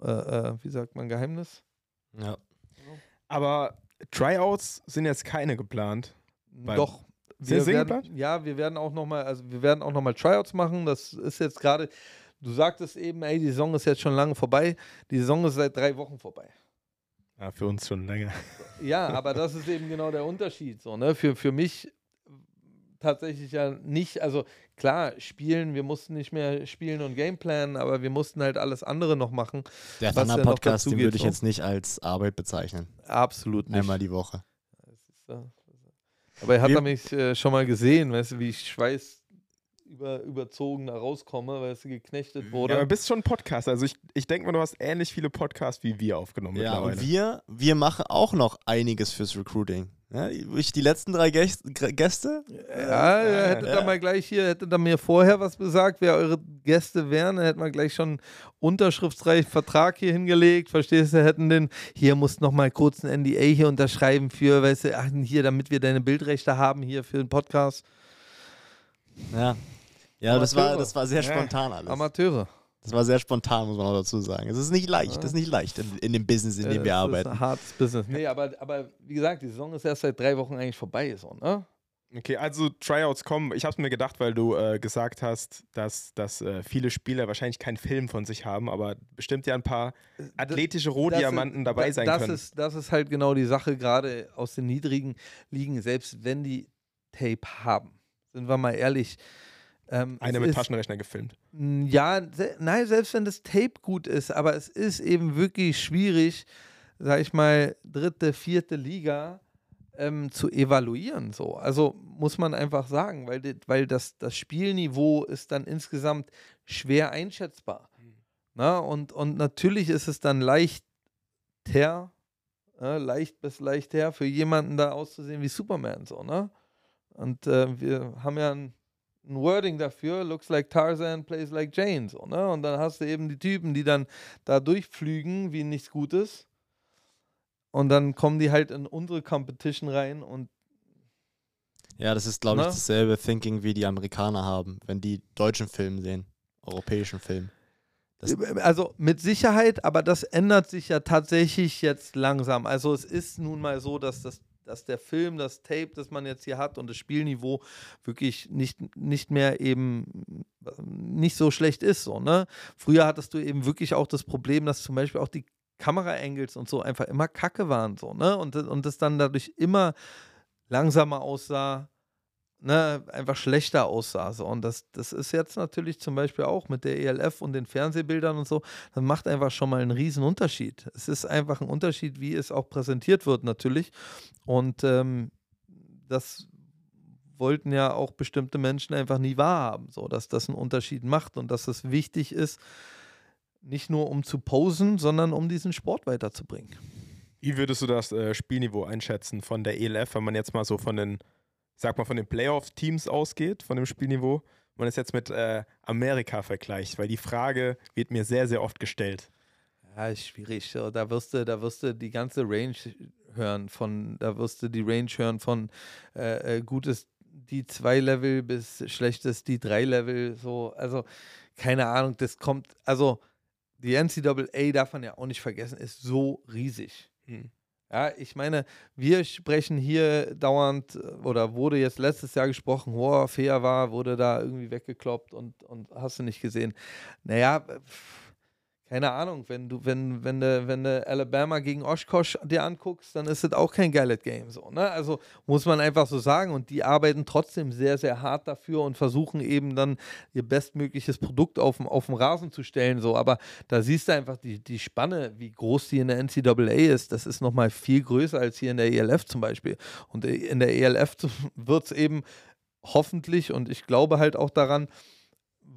äh, äh wie sagt man, Geheimnis. Ja. Aber Tryouts sind jetzt keine geplant. Doch, wir werden, ja, wir werden auch nochmal, also wir werden auch noch mal Tryouts machen. Das ist jetzt gerade, du sagtest eben, ey, die Saison ist jetzt schon lange vorbei. Die Saison ist seit drei Wochen vorbei. Ja, für uns schon länger. Ja, aber das ist eben genau der Unterschied. So, ne? für, für mich tatsächlich ja nicht, also klar, spielen, wir mussten nicht mehr spielen und Gameplanen, aber wir mussten halt alles andere noch machen. Der Thunder Podcast, den würde ich jetzt nicht als Arbeit bezeichnen. Absolut nicht. Einmal die Woche. Das ist, äh, aber er hat mich äh, schon mal gesehen, weißt du, wie ich Schweiß über, überzogen da rauskomme, weil es geknechtet wurde. Ja, aber bist schon ein Podcast. Also ich, ich denke mal, du hast ähnlich viele Podcasts wie wir aufgenommen. Ja, und wir, wir machen auch noch einiges fürs Recruiting. Ja, ich, die letzten drei Gäste? Ja, ihr hättet ja. da mal gleich hier, hättet da mir vorher was gesagt, wer eure Gäste wären, dann hätten wir gleich schon unterschriftsreich Vertrag hier hingelegt, verstehst du, hätten den, hier musst noch mal kurz ein NDA hier unterschreiben für, weißt du, ach, hier, damit wir deine Bildrechte haben hier für den Podcast. Ja, ja das war, das war sehr spontan alles. Amateure. Das war sehr spontan, muss man auch dazu sagen. Es ist nicht leicht, es ist nicht leicht in, in, dem Business, in dem ja, wir arbeiten. Das ist ein hartes Business. Nee, aber, aber wie gesagt, die Saison ist erst seit drei Wochen eigentlich vorbei, so, ne? Okay, also Tryouts kommen. Ich habe mir gedacht, weil du äh, gesagt hast, dass, dass äh, viele Spieler wahrscheinlich keinen Film von sich haben, aber bestimmt ja ein paar athletische Rohdiamanten dabei sein das können. Ist, das ist halt genau die Sache, gerade aus den niedrigen Ligen, selbst wenn die Tape haben. Sind wir mal ehrlich, ähm, Einer mit ist, Taschenrechner gefilmt. Ja, se nein, selbst wenn das Tape gut ist, aber es ist eben wirklich schwierig, sag ich mal, dritte, vierte Liga ähm, zu evaluieren. So. Also muss man einfach sagen, weil, weil das, das Spielniveau ist dann insgesamt schwer einschätzbar. Mhm. Na, und, und natürlich ist es dann leichter, äh, leicht bis leichter für jemanden da auszusehen wie Superman. So, ne? Und äh, wir haben ja ein ein Wording dafür, looks like Tarzan, plays like Jane. So, ne? Und dann hast du eben die Typen, die dann da durchflügen wie nichts Gutes. Und dann kommen die halt in unsere Competition rein und Ja, das ist, glaube ich, Ne? dasselbe Thinking, wie die Amerikaner haben, wenn die deutschen Film sehen, europäischen Film. Das- also mit Sicherheit, aber das ändert sich ja tatsächlich jetzt langsam. Also es ist nun mal so, dass das dass der Film, das Tape, das man jetzt hier hat und das Spielniveau wirklich nicht, nicht mehr eben äh, nicht so schlecht ist. So, ne? Früher hattest du eben wirklich auch das Problem, dass zum Beispiel auch die Kameraangles und so einfach immer kacke waren. So, ne? und, und das dann dadurch immer langsamer aussah, ne, einfach schlechter aussah. So. Und das, das ist jetzt natürlich zum Beispiel auch mit der ELF und den Fernsehbildern und so, das macht einfach schon mal einen riesen Unterschied. Es ist einfach ein Unterschied, wie es auch präsentiert wird natürlich. Und ähm, das wollten ja auch bestimmte Menschen einfach nie wahrhaben, so dass das einen Unterschied macht und dass es wichtig ist, nicht nur um zu posen, sondern um diesen Sport weiterzubringen. Wie würdest du das äh, Spielniveau einschätzen von der ELF, wenn man jetzt mal so von den, sag mal, von den Playoff-Teams ausgeht, von dem Spielniveau, wenn man es jetzt mit äh, Amerika vergleicht? Weil die Frage wird mir sehr, sehr oft gestellt. Ja, ist schwierig. Da wirst du, da wirst du die ganze Range hören von, da wirst du die Range hören von äh, äh, gutes die 2 Level bis schlechtes die 3 Level. So, also keine Ahnung, das kommt, also die NCAA darf man ja auch nicht vergessen, ist so riesig. Hm. Ja, ich meine, wir sprechen hier dauernd, äh, oder wurde jetzt letztes Jahr gesprochen, wow, fair war, wurde da irgendwie weggekloppt und, und hast du nicht gesehen. Naja, pff, keine Ahnung, wenn du, wenn, wenn du, wenn du Alabama gegen Oshkosh dir anguckst, dann ist das auch kein geiles Game so, ne? Also muss man einfach so sagen. Und die arbeiten trotzdem sehr, sehr hart dafür und versuchen eben dann ihr bestmögliches Produkt auf, dem- auf den Rasen zu stellen. So. Aber da siehst du einfach die, die Spanne, wie groß die in der NCAA ist. Das ist nochmal viel größer als hier in der ELF zum Beispiel. Und in der ELF wird es eben hoffentlich, und ich glaube halt auch daran,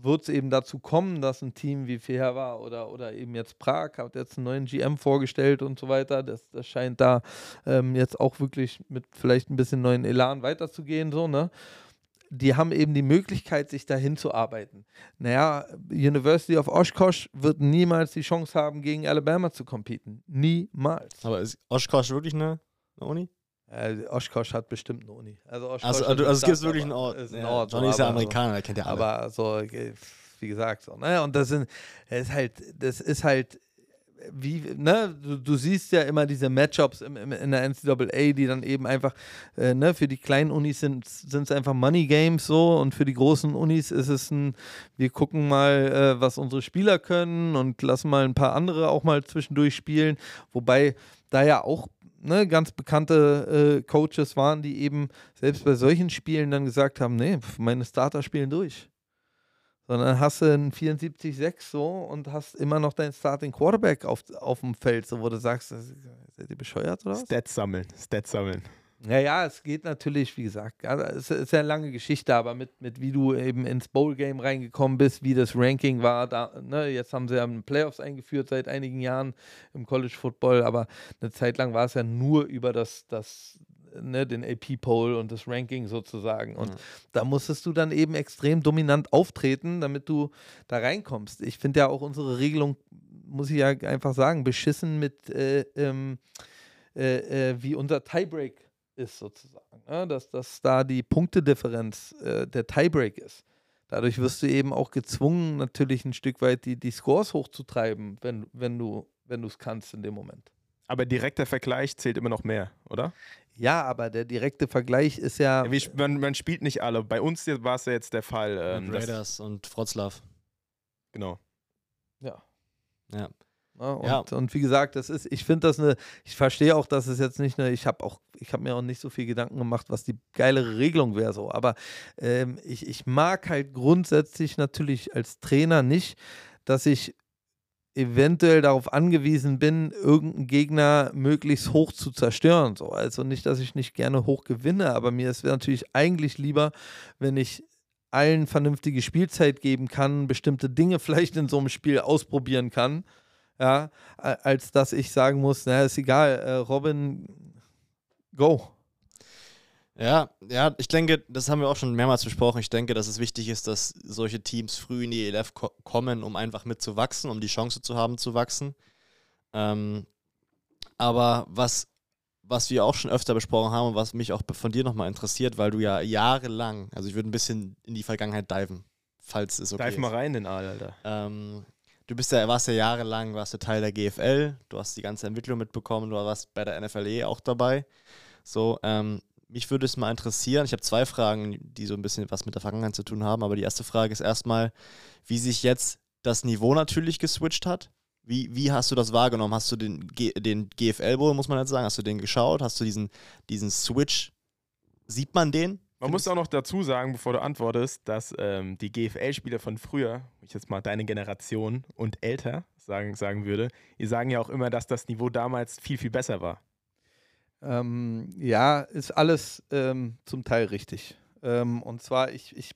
wird es eben dazu kommen, dass ein Team wie war oder, oder eben jetzt Prag hat jetzt einen neuen GM vorgestellt und so weiter. Das, das scheint da ähm, jetzt auch wirklich mit vielleicht ein bisschen neuen Elan weiterzugehen, so, ne? Die haben eben die Möglichkeit, sich dahin zu arbeiten. Naja, University of Oshkosh wird niemals die Chance haben, gegen Alabama zu competen. Niemals. Aber ist Oshkosh wirklich eine, eine Uni? Äh, Oshkosh hat bestimmt eine Uni. Also, Oshkosh Also, also, also es gibt wirklich einen Ort. Ist ein Ja, Ort Johnny ist ja so- Amerikaner, er kennt ja alle. aber so, wie gesagt, so, ne? Und das sind, das ist halt, das ist halt, wie, ne, du, du siehst ja immer diese Matchups im, im, in der NCAA, die dann eben einfach, äh, ne, für die kleinen Unis sind es einfach Money Games so und für die großen Unis ist es ein, wir gucken mal, äh, was unsere Spieler können und lassen mal ein paar andere auch mal zwischendurch spielen, wobei da ja auch ne, ganz bekannte äh, Coaches waren, die eben selbst bei solchen Spielen dann gesagt haben, nee, meine Starter spielen durch. Sondern hast du einen 74-6 so und hast immer noch deinen Starting Quarterback auf, auf dem Feld, so wo du sagst, seid ihr bescheuert oder was? Stats sammeln, Stats sammeln. Naja, es geht natürlich, wie gesagt, es ist ja eine lange Geschichte, aber mit, mit wie du eben ins Bowl-Game reingekommen bist, wie das Ranking war, da, ne, jetzt haben sie ja Playoffs eingeführt seit einigen Jahren im College Football, aber eine Zeit lang war es ja nur über das, das ne, den AP-Poll und das Ranking sozusagen. Und Ja. da musstest du dann eben extrem dominant auftreten, damit du da reinkommst. Ich finde ja auch unsere Regelung, muss ich ja einfach sagen, beschissen mit äh, ähm, äh, äh, wie unser Tiebreak ist sozusagen. Ne? Dass, dass da die Punktedifferenz äh, der Tiebreak ist. Dadurch wirst du eben auch gezwungen, natürlich ein Stück weit die, die Scores hochzutreiben, wenn, wenn du wenn es kannst in dem Moment. Aber direkter Vergleich zählt immer noch mehr, oder? Ja, aber der direkte Vergleich ist ja. Ja, wie, man, man spielt nicht alle. Bei uns war es ja jetzt der Fall. Ähm, Raiders und Wroclaw. genau. ja. Ja. Ja, und, Ja. und wie gesagt, das ist, ich finde das eine, ich verstehe auch, dass es jetzt nicht eine, ich habe auch, ich habe mir auch nicht so viel Gedanken gemacht, was die geilere Regelung wäre so. Aber ähm, ich, ich mag halt grundsätzlich natürlich als Trainer nicht, dass ich eventuell darauf angewiesen bin, irgendeinen Gegner möglichst hoch zu zerstören. So. Also nicht, dass ich nicht gerne hoch gewinne, aber mir ist natürlich eigentlich lieber, wenn ich allen vernünftige Spielzeit geben kann, bestimmte Dinge vielleicht in so einem Spiel ausprobieren kann, ja, als dass ich sagen muss, na, ist egal, äh, Robin, go. Ja, ja, ich denke, das haben wir auch schon mehrmals besprochen. Ich denke, dass es wichtig ist, dass solche Teams früh in die ELF ko kommen, um einfach mitzuwachsen, um die Chance zu haben, zu wachsen. Ähm, aber was, was wir auch schon öfter besprochen haben und was mich auch von dir nochmal interessiert, weil du ja jahrelang, also ich würde ein bisschen in die Vergangenheit diven, falls es okay Dive ist. mal rein, den Aal, Alter. Ähm, du bist ja, warst ja jahrelang, warst du Teil der GFL, du hast die ganze Entwicklung mitbekommen, du warst bei der NFLE auch dabei. So, ähm, mich würde es mal interessieren, ich habe zwei Fragen, die so ein bisschen was mit der Vergangenheit zu tun haben, aber die erste Frage ist erstmal, wie sich jetzt das Niveau natürlich geswitcht hat. Wie, wie hast du das wahrgenommen? Hast du den, den GFL-Bowl, muss man jetzt sagen, hast du den geschaut? Hast du diesen, diesen Switch, sieht man den? Man muss auch noch dazu sagen, bevor du antwortest, dass ähm, die GFL-Spieler von früher, ich jetzt mal deine Generation und älter sagen, sagen würde, die sagen ja auch immer, dass das Niveau damals viel, viel besser war. Ähm, ja, ist alles ähm, zum Teil richtig. Ähm, und zwar, ich, ich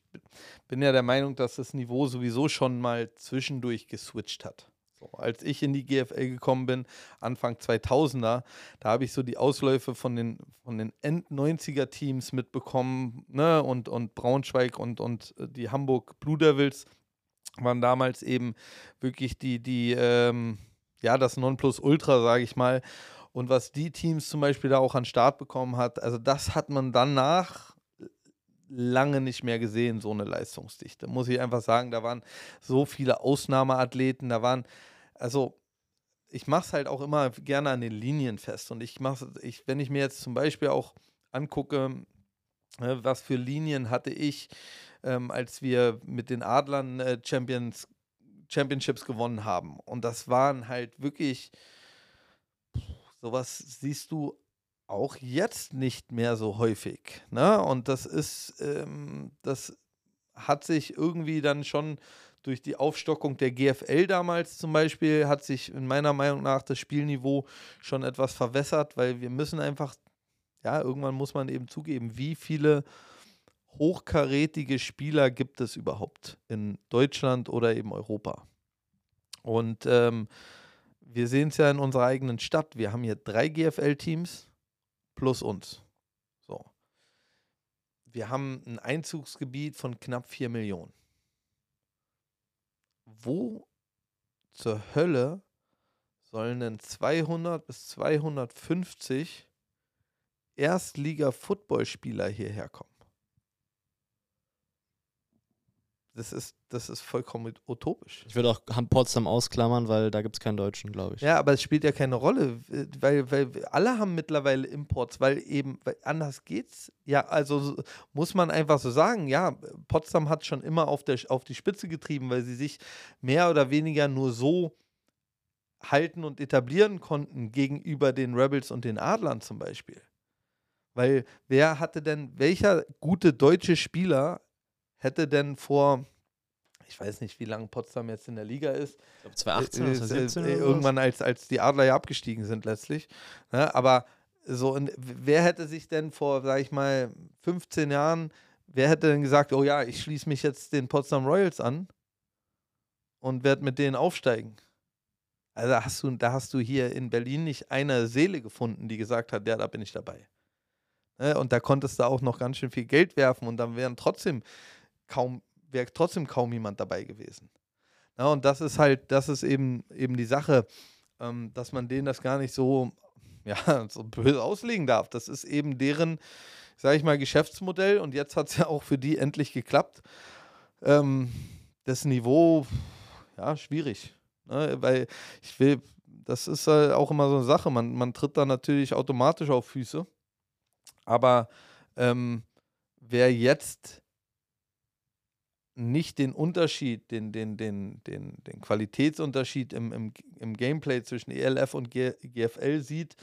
bin ja der Meinung, dass das Niveau sowieso schon mal zwischendurch geswitcht hat. So, als ich in die GFL gekommen bin, Anfang 2000er, da habe ich so die Ausläufe von den, von den End-90er-Teams mitbekommen. Ne? Und, und Braunschweig und, und äh, die Hamburg Blue Devils waren damals eben wirklich die, die ähm, ja, das Nonplusultra, sage ich mal. Und was die Teams zum Beispiel da auch an Start bekommen hat, also das hat man danach lange nicht mehr gesehen, so eine Leistungsdichte. Muss ich einfach sagen, da waren so viele Ausnahmeathleten, da waren, also ich mache es halt auch immer gerne an den Linien fest. Und ich mache ich, wenn ich mir jetzt zum Beispiel auch angucke, äh, was für Linien hatte ich, ähm, als wir mit den Adlern äh, Champions, Championships gewonnen haben. Und das waren halt wirklich sowas siehst du auch jetzt nicht mehr so häufig. Ne? Und das ist, ähm, das hat sich irgendwie dann schon durch die Aufstockung der GFL damals zum Beispiel, hat sich in meiner Meinung nach das Spielniveau schon etwas verwässert, weil wir müssen einfach, ja, irgendwann muss man eben zugeben, wie viele hochkarätige Spieler gibt es überhaupt in Deutschland oder eben Europa. Und ähm, wir sehen es ja in unserer eigenen Stadt. Wir haben hier drei GFL-Teams plus uns. So. Wir haben ein Einzugsgebiet von knapp 4 Millionen. Wo zur Hölle sollen denn 200 bis 250 Erstliga-Footballspieler hierher kommen? Das ist, das ist vollkommen utopisch. Ich würde auch Potsdam ausklammern, weil da gibt es keinen Deutschen, glaube ich. Ja, aber es spielt ja keine Rolle, weil, weil alle haben mittlerweile Imports, weil eben weil anders geht's. Ja, also muss man einfach so sagen, ja, Potsdam hat schon immer auf, der, auf die Spitze getrieben, weil sie sich mehr oder weniger nur so halten und etablieren konnten gegenüber den Rebels und den Adlern zum Beispiel. Weil wer hatte denn, welcher gute deutsche Spieler hätte denn vor, ich weiß nicht, wie lange Potsdam jetzt in der Liga ist. Ich glaube 2018 oder 2017 äh, Irgendwann, als, als die Adler ja abgestiegen sind letztlich. Ne? Aber so, wer hätte sich denn vor, sag ich mal, 15 Jahren, wer hätte denn gesagt, oh ja, ich schließe mich jetzt den Potsdam Royals an und werde mit denen aufsteigen? Also hast du, da hast du hier in Berlin nicht eine Seele gefunden, die gesagt hat, ja, da bin ich dabei. Ne? Und da konntest du auch noch ganz schön viel Geld werfen und dann wären trotzdem kaum, wäre trotzdem kaum jemand dabei gewesen. Ja, und das ist halt, das ist eben, eben die Sache, ähm, dass man denen das gar nicht so, ja, so böse auslegen darf. Das ist eben deren, sage ich mal, Geschäftsmodell und jetzt hat es ja auch für die endlich geklappt. Ähm, das Niveau, ja, schwierig. Ne? Weil ich will, das ist halt auch immer so eine Sache, man, man tritt da natürlich automatisch auf Füße. Aber ähm, wer jetzt nicht den Unterschied, den, den, den, den, den Qualitätsunterschied im, im, im Gameplay zwischen ELF und G GFL sieht,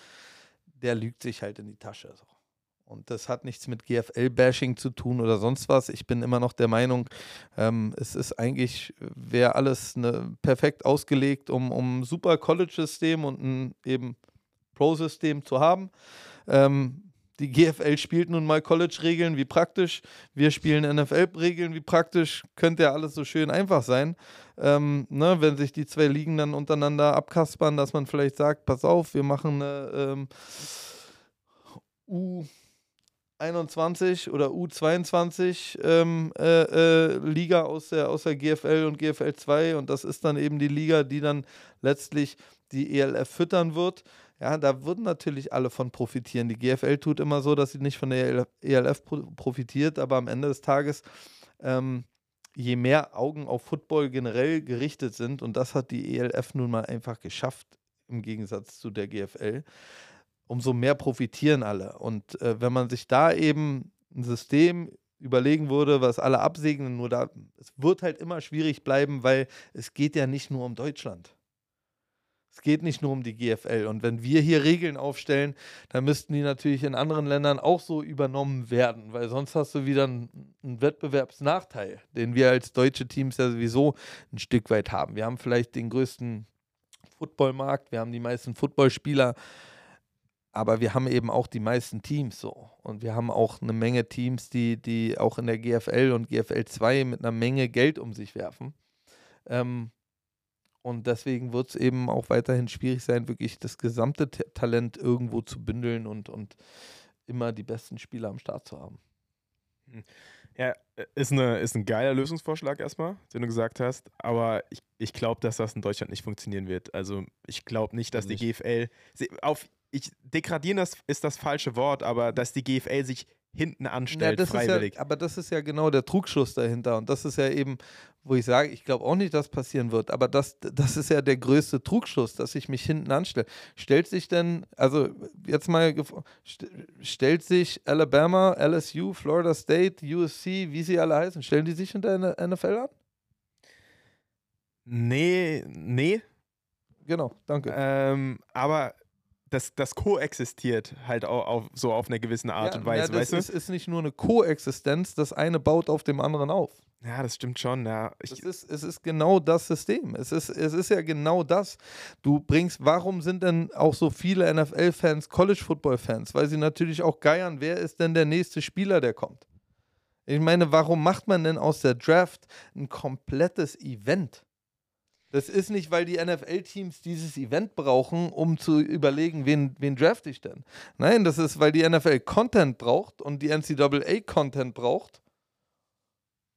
der lügt sich halt in die Tasche. So. Und das hat nichts mit GFL-Bashing zu tun oder sonst was. Ich bin immer noch der Meinung, ähm, es ist eigentlich, wäre alles ne, perfekt ausgelegt, um, um ein super College-System und ein eben Pro-System zu haben. Ähm, die GFL spielt nun mal College-Regeln, wie praktisch. Wir spielen NFL-Regeln, wie praktisch. Könnte ja alles so schön einfach sein. Ähm, ne, wenn sich die zwei Ligen dann untereinander abkaspern, dass man vielleicht sagt: Pass auf, wir machen eine ähm, 21 oder U22 ähm, äh, äh, Liga aus der, aus der GFL und GFL 2 und das ist dann eben die Liga, die dann letztlich die ELF füttern wird. Ja, da würden natürlich alle von profitieren. Die GFL tut immer so, dass sie nicht von der ELF profitiert, aber am Ende des Tages, ähm, je mehr Augen auf Football generell gerichtet sind, und das hat die ELF nun mal einfach geschafft, im Gegensatz zu der GFL, umso mehr profitieren alle. Und äh, wenn man sich da eben ein System überlegen würde, was alle absegnen, nur da, es wird halt immer schwierig bleiben, weil es geht ja nicht nur um Deutschland. Es geht nicht nur um die GFL. Und wenn wir hier Regeln aufstellen, dann müssten die natürlich in anderen Ländern auch so übernommen werden, weil sonst hast du wieder einen, Wettbewerbsnachteil, den wir als deutsche Teams ja sowieso ein Stück weit haben. Wir haben vielleicht den größten Footballmarkt, wir haben die meisten Footballspieler, aber wir haben eben auch die meisten Teams so. Und wir haben auch eine Menge Teams, die, die auch in der GFL und GFL 2 mit einer Menge Geld um sich werfen. Ähm, und deswegen wird es eben auch weiterhin schwierig sein, wirklich das gesamte T Talent irgendwo zu bündeln und, und immer die besten Spieler am Start zu haben. Hm. Ja, äh, ist, eine, ist ein geiler Lösungsvorschlag erstmal, den du gesagt hast, aber ich, ich glaube, dass das in Deutschland nicht funktionieren wird. Also ich glaube nicht, dass die GFL auf ich degradieren das ist das falsche Wort, aber dass die GFL sich hinten anstellt, ja, freiwillig. Ja, aber das ist ja genau der Trugschluss dahinter. Und das ist ja eben, wo ich sage, ich glaube auch nicht, dass passieren wird. Aber das, das ist ja der größte Trugschluss, dass ich mich hinten anstelle. Stellt sich denn, also jetzt mal, stellt sich Alabama, LSU, Florida State, USC, wie sie alle heißen, stellen die sich hinter der NFL an? Nee, nee. Genau, danke. Ähm, aber das, das koexistiert halt auch auf, so auf eine gewisse Art ja, und Weise, ja, weißt du? Es ist nicht nur eine Koexistenz, das eine baut auf dem anderen auf. Ja, das stimmt schon, ja. Ich es, ist, es ist genau das System. Es ist, es ist ja genau das. Du bringst, warum sind denn auch so viele NFL-Fans College-Football-Fans? Weil sie natürlich auch geiern, wer ist denn der nächste Spieler, der kommt? Ich meine, warum macht man denn aus der Draft ein komplettes Event? Das ist nicht, weil die NFL-Teams dieses Event brauchen, um zu überlegen, wen, wen draft ich denn. Nein, das ist, weil die NFL Content braucht und die NCAA Content braucht,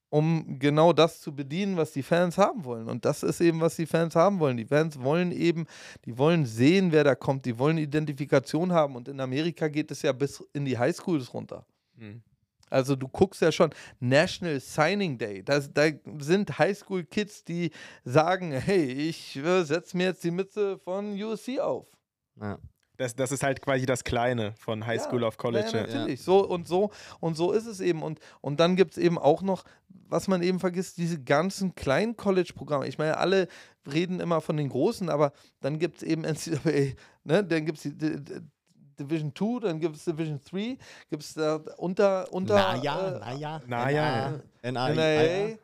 um genau das zu bedienen, was die Fans haben wollen. Und das ist eben, was die Fans haben wollen. Die Fans wollen eben, die wollen sehen, wer da kommt, die wollen Identifikation haben. Und in Amerika geht es ja bis in die Highschools runter. Mhm. Also du guckst ja schon National Signing Day. Das, da sind Highschool-Kids, die sagen, hey, ich äh, setze mir jetzt die Mütze von USC auf. Ja. Das, das ist halt quasi das Kleine von High School ja, auf College. Ja, natürlich. Ja. So und so und so ist es eben. Und, und dann gibt es eben auch noch, was man eben vergisst, diese ganzen kleinen College-Programme. Ich meine, alle reden immer von den großen, aber dann gibt es eben NCAA, ne? dann gibt es die, die Division 2, dann gibt es Division 3, gibt es da unter, unter naja, äh, naja, naja, NAIA.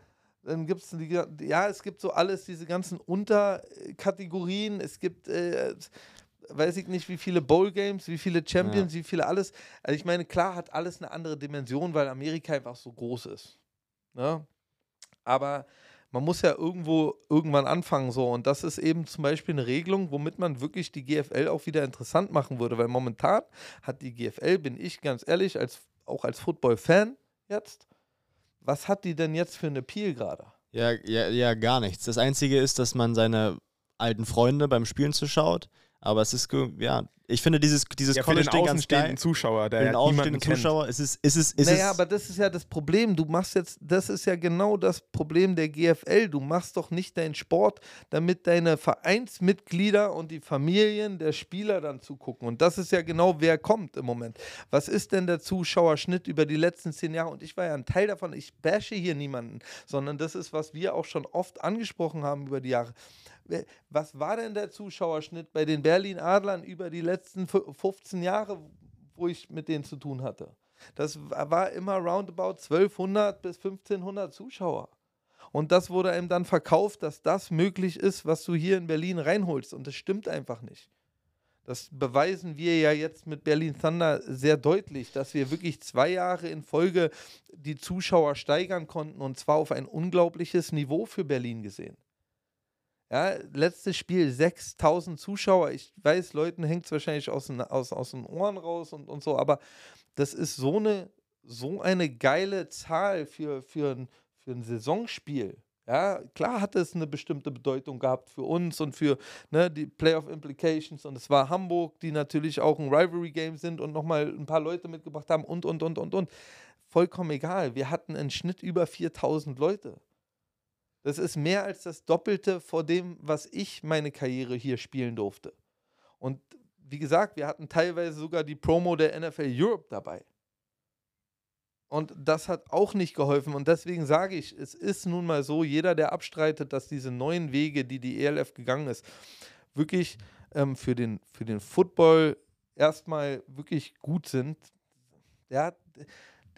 Dann gibt es, ja, es gibt so alles, diese ganzen Unterkategorien. Es gibt, äh, weiß ich nicht, wie viele Bowl-Games, wie viele Champions, ja. wie viele alles. Also ich meine, klar hat alles eine andere Dimension, weil Amerika einfach so groß ist. Ne? Aber man muss ja irgendwo irgendwann anfangen so und das ist eben zum Beispiel eine Regelung, womit man wirklich die GFL auch wieder interessant machen würde, weil momentan hat die GFL, bin ich ganz ehrlich, als, auch als Football-Fan jetzt, was hat die denn jetzt für eine Appeal gerade? Ja, ja, ja, gar nichts. Das Einzige ist, dass man seine alten Freunde beim Spielen zuschaut, aber es ist, ja, ich finde dieses, dieses ja, College-Ding ganz geil. Zuschauer, der für den ja außenstehenden Zuschauer, es ist, es ist, es naja, aber das ist ja das Problem. Du machst jetzt, das ist ja genau das Problem der GFL. Du machst doch nicht deinen Sport, damit deine Vereinsmitglieder und die Familien der Spieler dann zugucken. Und das ist ja genau, wer kommt im Moment. Was ist denn der Zuschauerschnitt über die letzten zehn Jahre? Und ich war ja ein Teil davon. Ich bashe hier niemanden, sondern das ist, was wir auch schon oft angesprochen haben über die Jahre was war denn der Zuschauerschnitt bei den Berlin Adlern über die letzten 15 Jahre, wo ich mit denen zu tun hatte? Das war immer roundabout 1200 bis 1500 Zuschauer. Und das wurde einem dann verkauft, dass das möglich ist, was du hier in Berlin reinholst. Und das stimmt einfach nicht. Das beweisen wir ja jetzt mit Berlin Thunder sehr deutlich, dass wir wirklich zwei Jahre in Folge die Zuschauer steigern konnten und zwar auf ein unglaubliches Niveau für Berlin gesehen. Ja, letztes Spiel 6000 Zuschauer. Ich weiß, Leuten hängt es wahrscheinlich aus den, aus, aus den Ohren raus und, und so, aber das ist so eine, so eine geile Zahl für, für, ein, für ein Saisonspiel. Ja, klar hat es eine bestimmte Bedeutung gehabt für uns und für ne, die Playoff Implications. Und es war Hamburg, die natürlich auch ein Rivalry-Game sind und nochmal ein paar Leute mitgebracht haben und, und, und, und, und. Vollkommen egal. Wir hatten einen Schnitt über 4000 Leute. Das ist mehr als das Doppelte vor dem, was ich meine Karriere hier spielen durfte. Und wie gesagt, wir hatten teilweise sogar die Promo der NFL Europe dabei. Und das hat auch nicht geholfen. Und deswegen sage ich, es ist nun mal so, jeder, der abstreitet, dass diese neuen Wege, die die ELF gegangen ist, wirklich ähm, für, den, für den Football erstmal wirklich gut sind, der hat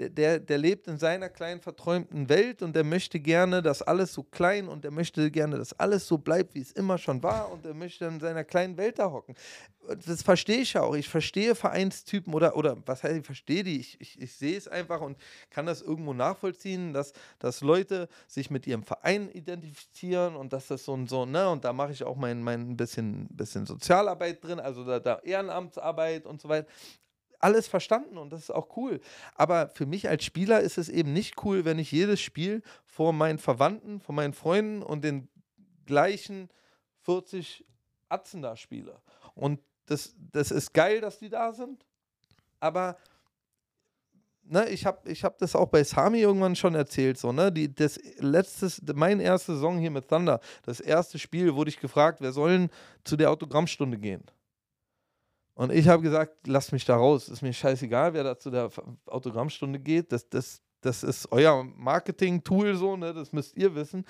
der, der lebt in seiner kleinen verträumten Welt und der möchte gerne, dass alles so klein und der möchte gerne, dass alles so bleibt, wie es immer schon war und er möchte in seiner kleinen Welt da hocken. Das verstehe ich ja auch. Ich verstehe Vereinstypen oder, oder was heißt, ich verstehe die. Ich, ich, ich sehe es einfach und kann das irgendwo nachvollziehen, dass, dass Leute sich mit ihrem Verein identifizieren und dass das so und so, ne, und da mache ich auch mein, mein bisschen, bisschen Sozialarbeit drin, also da, da Ehrenamtsarbeit und so weiter alles verstanden und das ist auch cool. Aber für mich als Spieler ist es eben nicht cool, wenn ich jedes Spiel vor meinen Verwandten, vor meinen Freunden und den gleichen 40 Atzen da spiele. Und das, das ist geil, dass die da sind, aber ne, ich habe ich hab das auch bei Sami irgendwann schon erzählt, so, ne, die, das letztes, meine erste Saison hier mit Thunder, das erste Spiel wurde ich gefragt, wer sollen zu der Autogrammstunde gehen? Und ich habe gesagt, lasst mich da raus. Ist mir scheißegal, wer da zu der Autogrammstunde geht. Das, das, das ist euer Marketing-Tool so, ne? das müsst ihr wissen.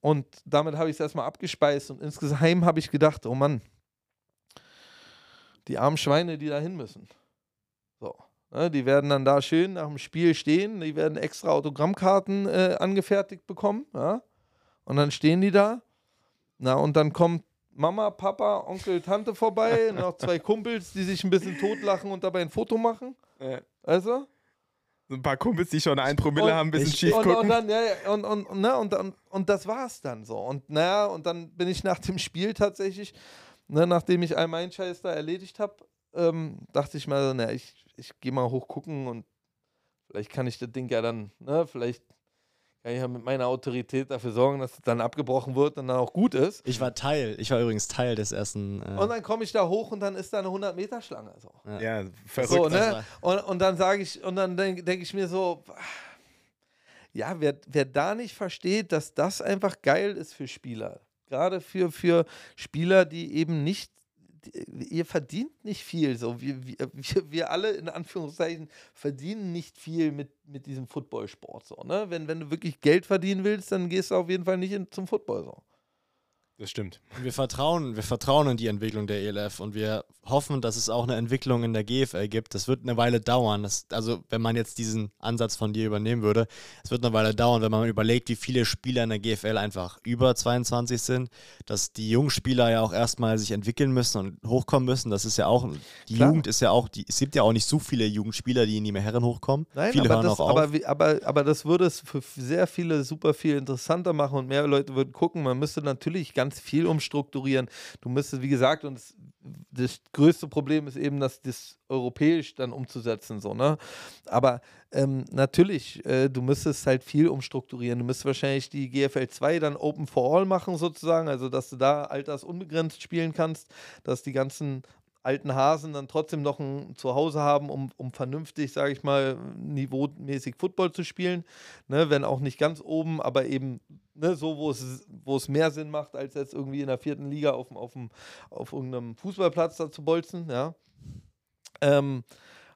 Und damit habe ich es erstmal abgespeist. Und insgeheim habe ich gedacht, oh Mann, die armen Schweine, die da hin müssen. So. Ne? Die werden dann da schön nach dem Spiel stehen. Die werden extra Autogrammkarten äh, angefertigt bekommen. Ja? Und dann stehen die da. Na, und dann kommt Mama, Papa, Onkel, Tante vorbei, noch zwei Kumpels, die sich ein bisschen totlachen und dabei ein Foto machen. Ja. Also? So ein paar Kumpels, die schon ein Promille und, haben, ein bisschen schief und, gucken. Und, dann, ja, und, und, und, ne, und, und, und das war's dann so. Und naja, und dann bin ich nach dem Spiel tatsächlich, ne, nachdem ich all meinen Scheiß da erledigt habe, ähm, dachte ich mal, naja, ich, ich gehe mal hoch gucken und vielleicht kann ich das Ding ja dann, ne, vielleicht kann ich ja mit meiner Autorität dafür sorgen, dass es dann abgebrochen wird und dann auch gut ist. Ich war Teil, ich war übrigens Teil des ersten. Äh und dann komme ich da hoch und dann ist da eine 100-Meter-Schlange. So. Ja, ja verrückt. So, ne? und, und dann sage ich, und dann denke denk ich mir so, ja, wer, wer da nicht versteht, dass das einfach geil ist für Spieler, gerade für, für Spieler, die eben nicht ihr verdient nicht viel. So, wir, wir, wir alle in Anführungszeichen verdienen nicht viel mit, mit diesem Footballsport. So, ne? wenn, wenn du wirklich Geld verdienen willst, dann gehst du auf jeden Fall nicht in, zum Football. So. Das stimmt. Wir vertrauen, wir vertrauen in die Entwicklung der ELF und wir hoffen, dass es auch eine Entwicklung in der GFL gibt. Das wird eine Weile dauern. Das, also, wenn man jetzt diesen Ansatz von dir übernehmen würde, es wird eine Weile dauern, wenn man überlegt, wie viele Spieler in der GFL einfach über 22 sind, dass die jungen Spieler ja auch erstmal sich entwickeln müssen und hochkommen müssen. Das ist ja auch, die Klar. Jugend ist ja auch, die, es gibt ja auch nicht so viele Jugendspieler, die in die Herren hochkommen. Nein, viele hören das. Aber, aber, aber das würde es für sehr viele super viel interessanter machen und mehr Leute würden gucken. Man müsste natürlich ganz ganz viel umstrukturieren. Du müsstest, wie gesagt, und das, größte Problem ist eben, dass das europäisch dann umzusetzen, so, ne? Aber ähm, natürlich, äh, du müsstest halt viel umstrukturieren. Du müsstest wahrscheinlich die GFL 2 dann Open for All machen, sozusagen, also dass du da altersunbegrenzt spielen kannst, dass die ganzen alten Hasen dann trotzdem noch ein Zuhause haben, um, um vernünftig, sage ich mal, niveaumäßig Football zu spielen. Ne, wenn auch nicht ganz oben, aber eben ne, so, wo es, wo es mehr Sinn macht, als jetzt irgendwie in der vierten Liga auf, auf, auf irgendeinem Fußballplatz da zu bolzen. Ja. Ähm,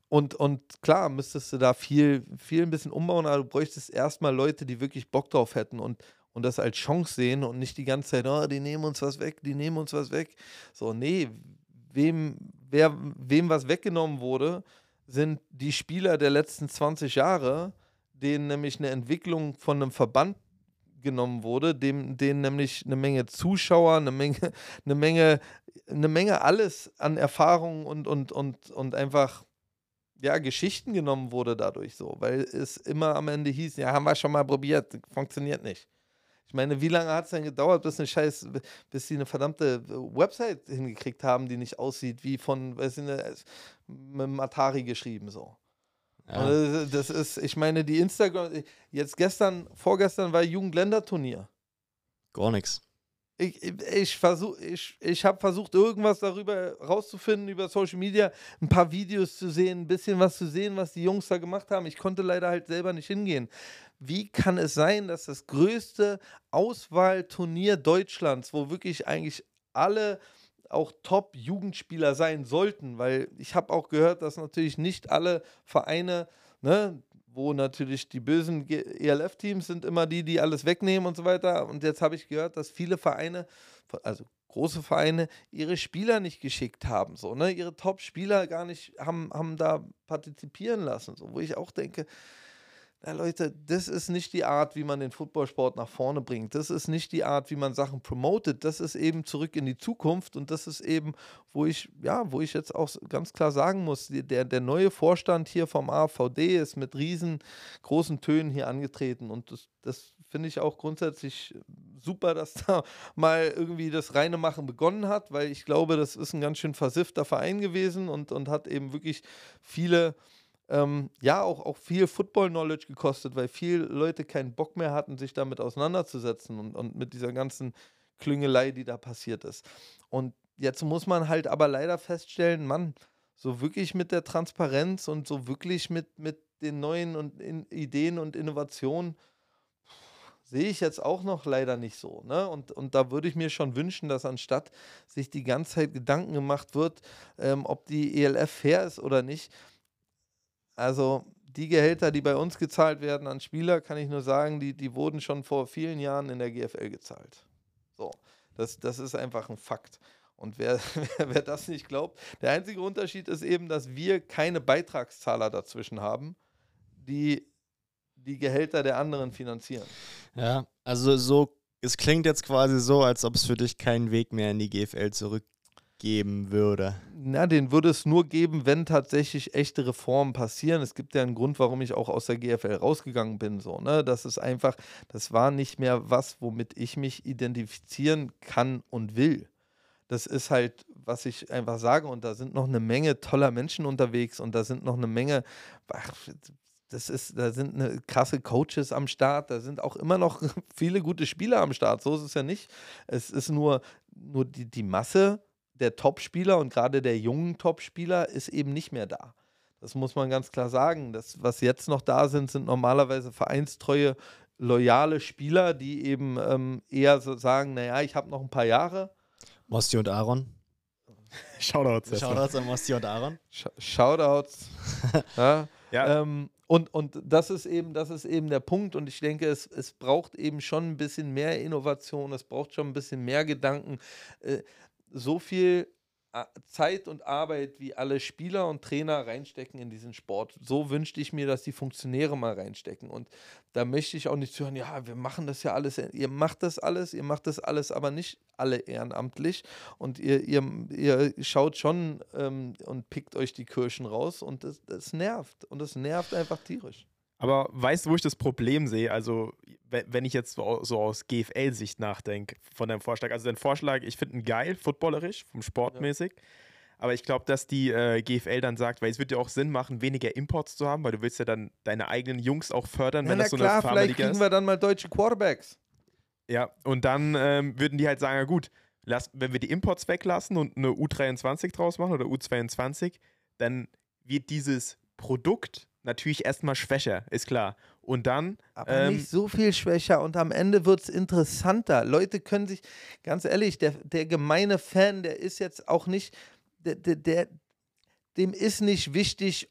und, und klar, müsstest du da viel, viel ein bisschen umbauen, aber du bräuchtest erstmal Leute, die wirklich Bock drauf hätten und, und das als Chance sehen und nicht die ganze Zeit, oh, die nehmen uns was weg, die nehmen uns was weg. So, nee, wem, wer, wem was weggenommen wurde, sind die Spieler der letzten 20 Jahre, denen nämlich eine Entwicklung von einem Verband genommen wurde, dem, denen nämlich eine Menge Zuschauer, eine Menge, eine Menge, eine Menge alles an Erfahrungen und, und, und, und einfach ja, Geschichten genommen wurde dadurch so, weil es immer am Ende hieß, ja, haben wir schon mal probiert, funktioniert nicht. Ich meine, wie lange hat es denn gedauert, bis eine Scheiß, bis sie eine verdammte Website hingekriegt haben, die nicht aussieht wie von, weiß ich nicht, mit dem Atari geschrieben so. Ja. Das ist, ich meine, die Instagram, jetzt gestern, vorgestern war Jugendländerturnier. Gar nichts. Ich, ich, ich, versuch, ich, ich habe versucht, irgendwas darüber rauszufinden, über Social Media, ein paar Videos zu sehen, ein bisschen was zu sehen, was die Jungs da gemacht haben. Ich konnte leider halt selber nicht hingehen. Wie kann es sein, dass das größte Auswahlturnier Deutschlands, wo wirklich eigentlich alle auch Top-Jugendspieler sein sollten, weil ich habe auch gehört, dass natürlich nicht alle Vereine, ne, wo natürlich die bösen ELF-Teams sind immer die, die alles wegnehmen und so weiter. Und jetzt habe ich gehört, dass viele Vereine, also große Vereine, ihre Spieler nicht geschickt haben, so, ne, ihre Top-Spieler gar nicht haben, haben da partizipieren lassen, so, wo ich auch denke, ja, Leute, das ist nicht die Art, wie man den Footballsport nach vorne bringt. Das ist nicht die Art, wie man Sachen promotet. Das ist eben zurück in die Zukunft und das ist eben, wo ich, ja, wo ich jetzt auch ganz klar sagen muss, der, der neue Vorstand hier vom AVD ist mit riesengroßen Tönen hier angetreten und das, das finde ich auch grundsätzlich super, dass da mal irgendwie das reine Machen begonnen hat, weil ich glaube, das ist ein ganz schön versiffter Verein gewesen und, und hat eben wirklich viele ähm, ja auch, auch viel Football-Knowledge gekostet, weil viele Leute keinen Bock mehr hatten, sich damit auseinanderzusetzen und, und mit dieser ganzen Klüngelei, die da passiert ist. Und jetzt muss man halt aber leider feststellen, Mann, so wirklich mit der Transparenz und so wirklich mit, mit den neuen und in Ideen und Innovationen sehe ich jetzt auch noch leider nicht so. Ne? Und, und da würde ich mir schon wünschen, dass anstatt sich die ganze Zeit Gedanken gemacht wird, ähm, ob die ELF fair ist oder nicht, also die Gehälter, die bei uns gezahlt werden an Spieler, kann ich nur sagen, die, die wurden schon vor vielen Jahren in der GFL gezahlt. So, das, das ist einfach ein Fakt. Und wer, wer, das nicht glaubt, der einzige Unterschied ist eben, dass wir keine Beitragszahler dazwischen haben, die die Gehälter der anderen finanzieren. Ja, also so, es klingt jetzt quasi so, als ob es für dich keinen Weg mehr in die GFL zurück geben würde? Na, den würde es nur geben, wenn tatsächlich echte Reformen passieren. Es gibt ja einen Grund, warum ich auch aus der GFL rausgegangen bin. So, ne? Das ist einfach, das war nicht mehr was, womit ich mich identifizieren kann und will. Das ist halt, was ich einfach sage. Und da sind noch eine Menge toller Menschen unterwegs und da sind noch eine Menge, ach, das ist, da sind eine krasse Coaches am Start, da sind auch immer noch viele gute Spieler am Start. So ist es ja nicht. Es ist nur, nur die, die Masse der Topspieler und gerade der jungen Topspieler ist eben nicht mehr da. Das muss man ganz klar sagen. Das, was jetzt noch da sind, sind normalerweise vereinstreue, loyale Spieler, die eben ähm, eher so sagen, naja, ich habe noch ein paar Jahre. Mosti und Aaron. Shoutouts. Shoutouts an Mosti und Aaron. Sh Shoutouts. ja. ja. Ähm, und, und das ist eben, das ist eben der Punkt. Und ich denke, es, es braucht eben schon ein bisschen mehr Innovation, es braucht schon ein bisschen mehr Gedanken. Äh, so viel Zeit und Arbeit, wie alle Spieler und Trainer reinstecken in diesen Sport. So wünschte ich mir, dass die Funktionäre mal reinstecken. Und da möchte ich auch nicht hören, ja, wir machen das ja alles, ihr macht das alles, ihr macht das alles, aber nicht alle ehrenamtlich. Und ihr, ihr, ihr schaut schon ähm, und pickt euch die Kirschen raus und das, das nervt. Und das nervt einfach tierisch. Aber weißt du, wo ich das Problem sehe? Also, wenn ich jetzt so aus GFL-Sicht nachdenke, von deinem Vorschlag. Also, dein Vorschlag, ich finde ihn geil, footballerisch, vom Sportmäßig. Ja. Aber ich glaube, dass die äh, GFL dann sagt, weil es wird ja auch Sinn machen, weniger Imports zu haben, weil du willst ja dann deine eigenen Jungs auch fördern, ja, wenn das so klar, eine vielleicht Farmerliga kriegen ist. wir dann mal deutsche Quarterbacks. Ja, und dann ähm, würden die halt sagen, ja gut, lass, wenn wir die Imports weglassen und eine U23 draus machen oder U22, dann wird dieses Produkt natürlich erstmal schwächer, ist klar. Und dann. Aber ähm, nicht so viel schwächer und am Ende wird es interessanter. Leute können sich, ganz ehrlich, der, der gemeine Fan, der ist jetzt auch nicht, der, der, der dem ist nicht wichtig,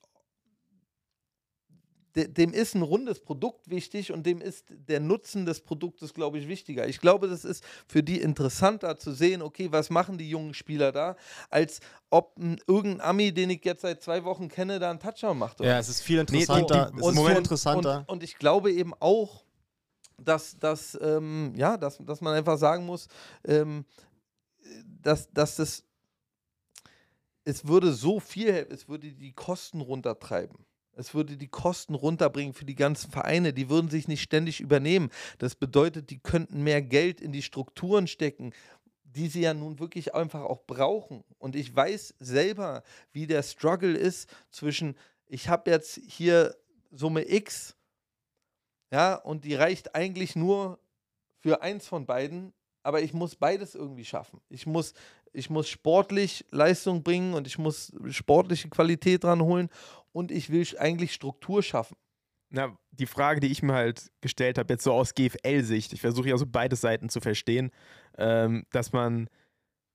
dem ist ein rundes Produkt wichtig und dem ist der Nutzen des Produktes, glaube ich, wichtiger. Ich glaube, das ist für die interessanter zu sehen, okay, was machen die jungen Spieler da, als ob ein, irgendein Ami, den ich jetzt seit zwei Wochen kenne, da einen Touchdown macht. Ja, es ist viel interessanter. Nee, es ist und, viel interessanter. Und, und ich glaube eben auch, dass, dass, ähm, ja, dass, dass man einfach sagen muss, ähm, dass, dass das, es würde so viel, es würde die Kosten runtertreiben. Es würde die Kosten runterbringen für die ganzen Vereine. Die würden sich nicht ständig übernehmen. Das bedeutet, die könnten mehr Geld in die Strukturen stecken, die sie ja nun wirklich einfach auch brauchen. Und ich weiß selber, wie der Struggle ist zwischen, ich habe jetzt hier Summe X, ja, und die reicht eigentlich nur für eins von beiden, aber ich muss beides irgendwie schaffen. Ich muss, ich muss sportlich Leistung bringen und ich muss sportliche Qualität dran holen und ich will eigentlich Struktur schaffen. Na, die Frage, die ich mir halt gestellt habe, jetzt so aus GFL-Sicht, ich versuche ja so beide Seiten zu verstehen, ähm, dass man,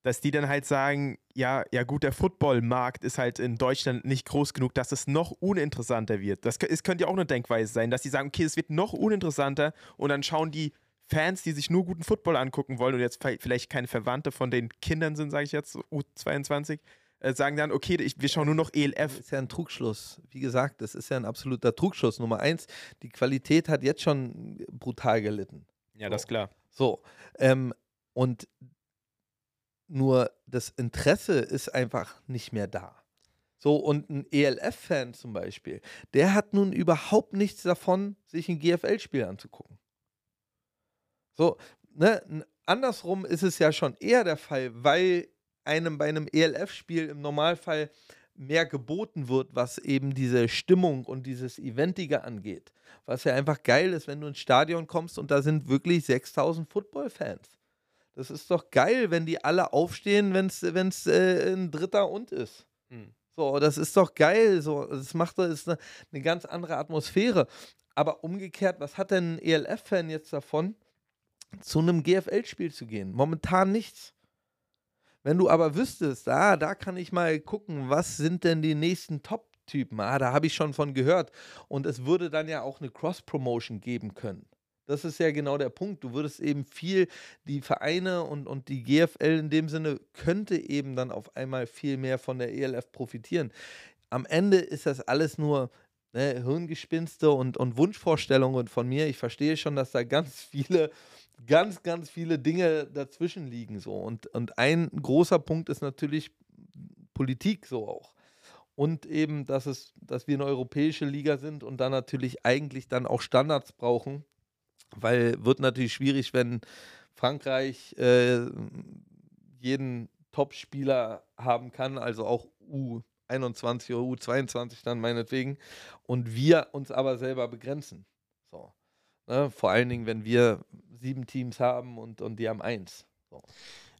dass die dann halt sagen, ja, ja gut, der Footballmarkt ist halt in Deutschland nicht groß genug, dass es noch uninteressanter wird. Das, es könnte ja auch eine Denkweise sein, dass sie sagen, okay, es wird noch uninteressanter und dann schauen die Fans, die sich nur guten Football angucken wollen und jetzt vielleicht keine Verwandte von den Kindern sind, sage ich jetzt, U22, äh, sagen dann, okay, ich, wir schauen nur noch ELF. Das ist ja ein Trugschluss. Wie gesagt, das ist ja ein absoluter Trugschluss. Nummer eins, die Qualität hat jetzt schon brutal gelitten. Ja, so. das ist klar. So, ähm, und nur das Interesse ist einfach nicht mehr da. So, und ein ELF-Fan zum Beispiel, der hat nun überhaupt nichts davon, sich ein GFL-Spiel anzugucken. So, ne, andersrum ist es ja schon eher der Fall, weil einem bei einem ELF-Spiel im Normalfall mehr geboten wird, was eben diese Stimmung und dieses Eventige angeht. Was ja einfach geil ist, wenn du ins Stadion kommst und da sind wirklich 6000 Football-Fans. Das ist doch geil, wenn die alle aufstehen, wenn es äh, ein Dritter und ist. Hm. So, das ist doch geil. So, das macht das ist eine, eine ganz andere Atmosphäre. Aber umgekehrt, was hat denn ein ELF-Fan jetzt davon, zu einem GFL-Spiel zu gehen? Momentan nichts. Wenn du aber wüsstest, ah, da kann ich mal gucken, was sind denn die nächsten Top-Typen? Ah, da habe ich schon von gehört. Und es würde dann ja auch eine Cross-Promotion geben können. Das ist ja genau der Punkt. Du würdest eben viel, die Vereine und, und die GFL in dem Sinne könnte eben dann auf einmal viel mehr von der ELF profitieren. Am Ende ist das alles nur ne, Hirngespinste und, und Wunschvorstellungen von mir. Ich verstehe schon, dass da ganz viele ganz, ganz viele Dinge dazwischen liegen. So. Und, und ein großer Punkt ist natürlich Politik so auch. Und eben, dass, es, dass wir eine europäische Liga sind und dann natürlich eigentlich dann auch Standards brauchen, weil wird natürlich schwierig, wenn Frankreich äh, jeden Top-Spieler haben kann, also auch U21 oder U22 dann meinetwegen, und wir uns aber selber begrenzen. So. Ne? Vor allen Dingen, wenn wir sieben Teams haben und, und die haben eins. So.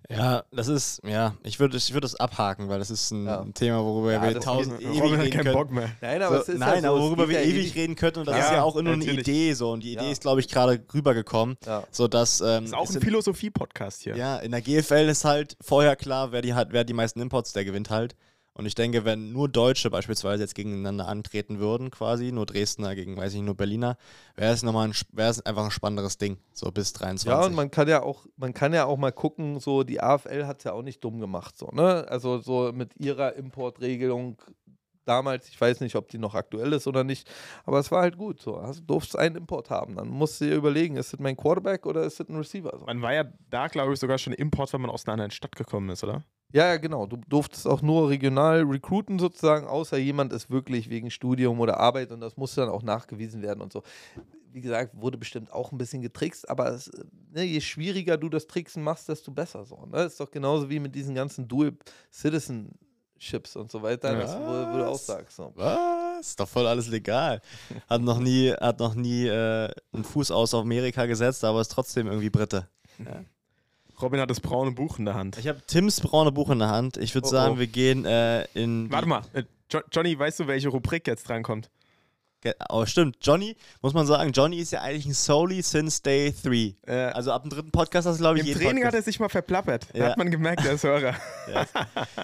Ja, das ist, ja, ich würde ich würd das abhaken, weil das ist ein, ja. Thema, worüber ja, wir tausend ewig reden können. Bock mehr. Nein, aber, so, nein, ja aber worüber wir ewig reden könnten und das ist ja auch nur eine Idee so und die Idee ist, glaube ich, gerade rübergekommen, so dass ähm, das ist auch ein Philosophie-Podcast hier. Ja, in der GFL ist halt vorher klar, wer die hat, wer die meisten Imports, der gewinnt halt. Und ich denke, wenn nur Deutsche beispielsweise jetzt gegeneinander antreten würden, quasi, nur Dresdner gegen, weiß ich, nur Berliner, wäre es nochmal ein, wäre es einfach ein spannenderes Ding, so bis 23. Ja, und man kann ja auch, man kann ja auch mal gucken, so die AFL hat es ja auch nicht dumm gemacht, so, ne? Also so mit ihrer Importregelung damals, ich weiß nicht, ob die noch aktuell ist oder nicht, aber es war halt gut. So, also, du durftest einen Import haben. Dann musst du dir überlegen, ist das mein Quarterback oder ist das ein Receiver? So. Man war ja da, glaube ich, sogar schon Import, wenn man aus einer anderen Stadt gekommen ist, oder? Ja, ja, genau. Du durftest auch nur regional recruiten sozusagen, außer jemand ist wirklich wegen Studium oder Arbeit und das musste dann auch nachgewiesen werden und so. Wie gesagt, wurde bestimmt auch ein bisschen getrickst, aber es, ne, je schwieriger du das Tricksen machst, desto besser so. Ne? Ist doch genauso wie mit diesen ganzen Dual Citizenships und so weiter, was? wo, wo, du auch sagst. So. Was? Ist doch voll alles legal. Hat noch nie, hat noch nie äh, einen Fuß aus auf Amerika gesetzt, aber ist trotzdem irgendwie Brite. Ja. Robin hat das braune Buch in der Hand. Ich habe Tims braune Buch in der Hand. Ich würde oh, sagen, oh. wir gehen äh, in. Warte mal, äh, Johnny, weißt du, welche Rubrik jetzt drankommt? Oh, stimmt. Johnny, muss man sagen, Johnny ist ja eigentlich ein Soli since day three. Äh, also ab dem dritten Podcast hast du, glaube ich, Im Training Podcast. hat er sich mal verplappert. Ja. Hat man gemerkt, der ist Hörer. ja.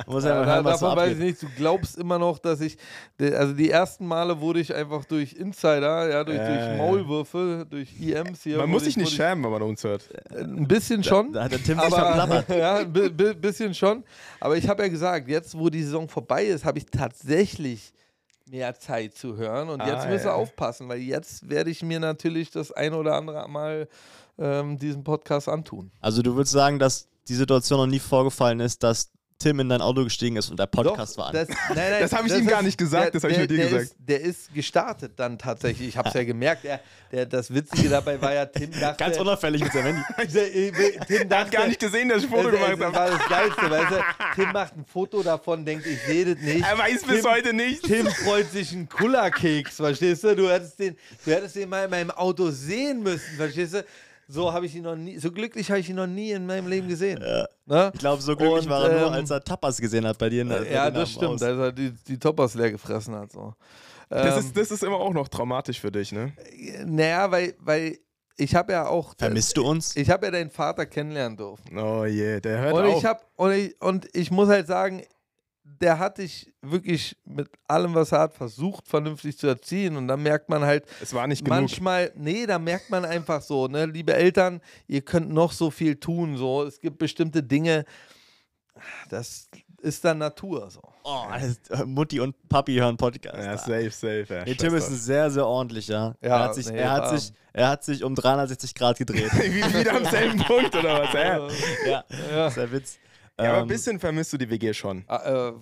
Muss ja, ja, davon so weiß ich nicht. Du glaubst immer noch, dass ich. Also die ersten Male wurde ich einfach durch Insider, ja, durch, äh, durch Maulwürfe, durch EMs hier. Man muss sich nicht schämen, wenn man uns hört. Ein bisschen schon. Da, da hat der Tim aber, sich verplappert. ja, ein bisschen schon. Aber ich habe ja gesagt, jetzt, wo die Saison vorbei ist, habe ich tatsächlich mehr Zeit zu hören. Und ah, jetzt müssen wir aufpassen, weil jetzt werde ich mir natürlich das ein oder andere Mal ähm, diesen Podcast antun. Also du würdest sagen, dass die Situation noch nie vorgefallen ist, dass Tim in dein Auto gestiegen ist und der Podcast war an. Das, nein, nein, Das habe ich ihm gar nicht gesagt, das habe ich nur dir der gesagt. Ist, der ist gestartet dann tatsächlich. Ich habe es ja gemerkt. Der, der, das Witzige dabei war ja, Tim dachte. Ganz unauffällig mit seinem Handy. Der, äh, Tim Er hat gar nicht gesehen, dass ich ein Foto das, gemacht das habe. war das Geilste, weißt du? Tim macht ein Foto davon, denkt, ich sehe das nicht. Er weiß bis Tim, heute nicht. Tim freut sich einen Kullerkeks, verstehst du? Du hättest den, du hättest den mal in meinem Auto sehen müssen, verstehst du? So habe ich ihn noch nie, so glücklich habe ich ihn noch nie in meinem Leben gesehen. Ja. Ne? Ich glaube, so glücklich Und, war er nur, ähm, als er Tapas gesehen hat bei dir. ne, bei Ja, das stimmt, Haus. als er die, die Toppers leer gefressen hat. So. Das Ähm, ist, das ist immer auch noch traumatisch für dich, ne? naja, weil, weil ich habe ja auch. Vermisst du uns? Ich habe ja deinen Vater kennenlernen dürfen. Oh je, der hört Und auf. ich, hab, und, ich, und ich muss halt sagen, der hat dich wirklich mit allem, was er hat, versucht, vernünftig zu erziehen. Und dann merkt man halt, es war nicht genug. manchmal, nee, da merkt man einfach so, ne, liebe Eltern, ihr könnt noch so viel tun. So. Es gibt bestimmte Dinge, das ist dann Natur. So. Oh, das- Mutti und Papi hören Podcast. Ja, safe, safe. Ja, Nee, Tim ist ein sehr, sehr ordentlicher. Ja, er, hat sich, nee, er, hat sich, er hat sich um 360 Grad gedreht. Wie- Wieder am selben Punkt, oder was? Ja, ja, Ja. das ist der Witz. Ja aber ein Ähm, bisschen vermisst du die WG schon. Ah, äh,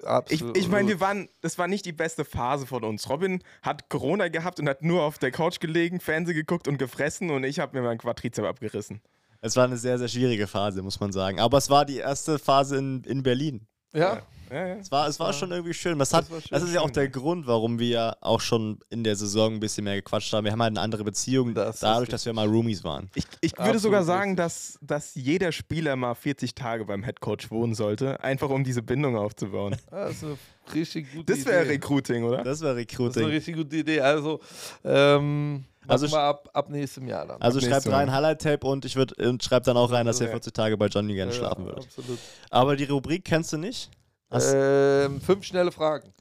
Ich, absolut. ich meine, wir waren, das war nicht die beste Phase von uns. Robin hat Corona gehabt und hat nur auf der Couch gelegen, Fernsehen geguckt und gefressen und ich habe mir meinen Quadrizep abgerissen. Es war eine sehr, sehr schwierige Phase, muss man sagen. Aber es war die erste Phase in, in Berlin. ja, Ja, ja. Es war, es war schon irgendwie schön. Das, hat, Das war schön, das ist ja auch schön, der ja. Grund, warum wir ja auch schon in der Saison ein bisschen mehr gequatscht haben. Wir haben halt eine andere Beziehung, Das dadurch, dass wir mal Roomies waren. Ich, ich würde Absolut sogar sagen, dass, dass jeder Spieler mal 40 Tage beim Headcoach wohnen sollte, einfach um diese Bindung aufzubauen. eine richtig gute Das wäre. Recruiting, oder? Das war Das ist eine Recruiting. richtig gute Idee. Also, ähm, Also also wir ab, ab nächstem Jahr dann. Also Ab schreibt rein Mal. Highlight-Tape und ich würde und schreibt dann auch rein, dass ihr Ja. 40 Tage bei Johnny gerne Ja, schlafen würdet. Absolut. Aber die Rubrik kennst du nicht? Ähm, fünf schnelle Fragen.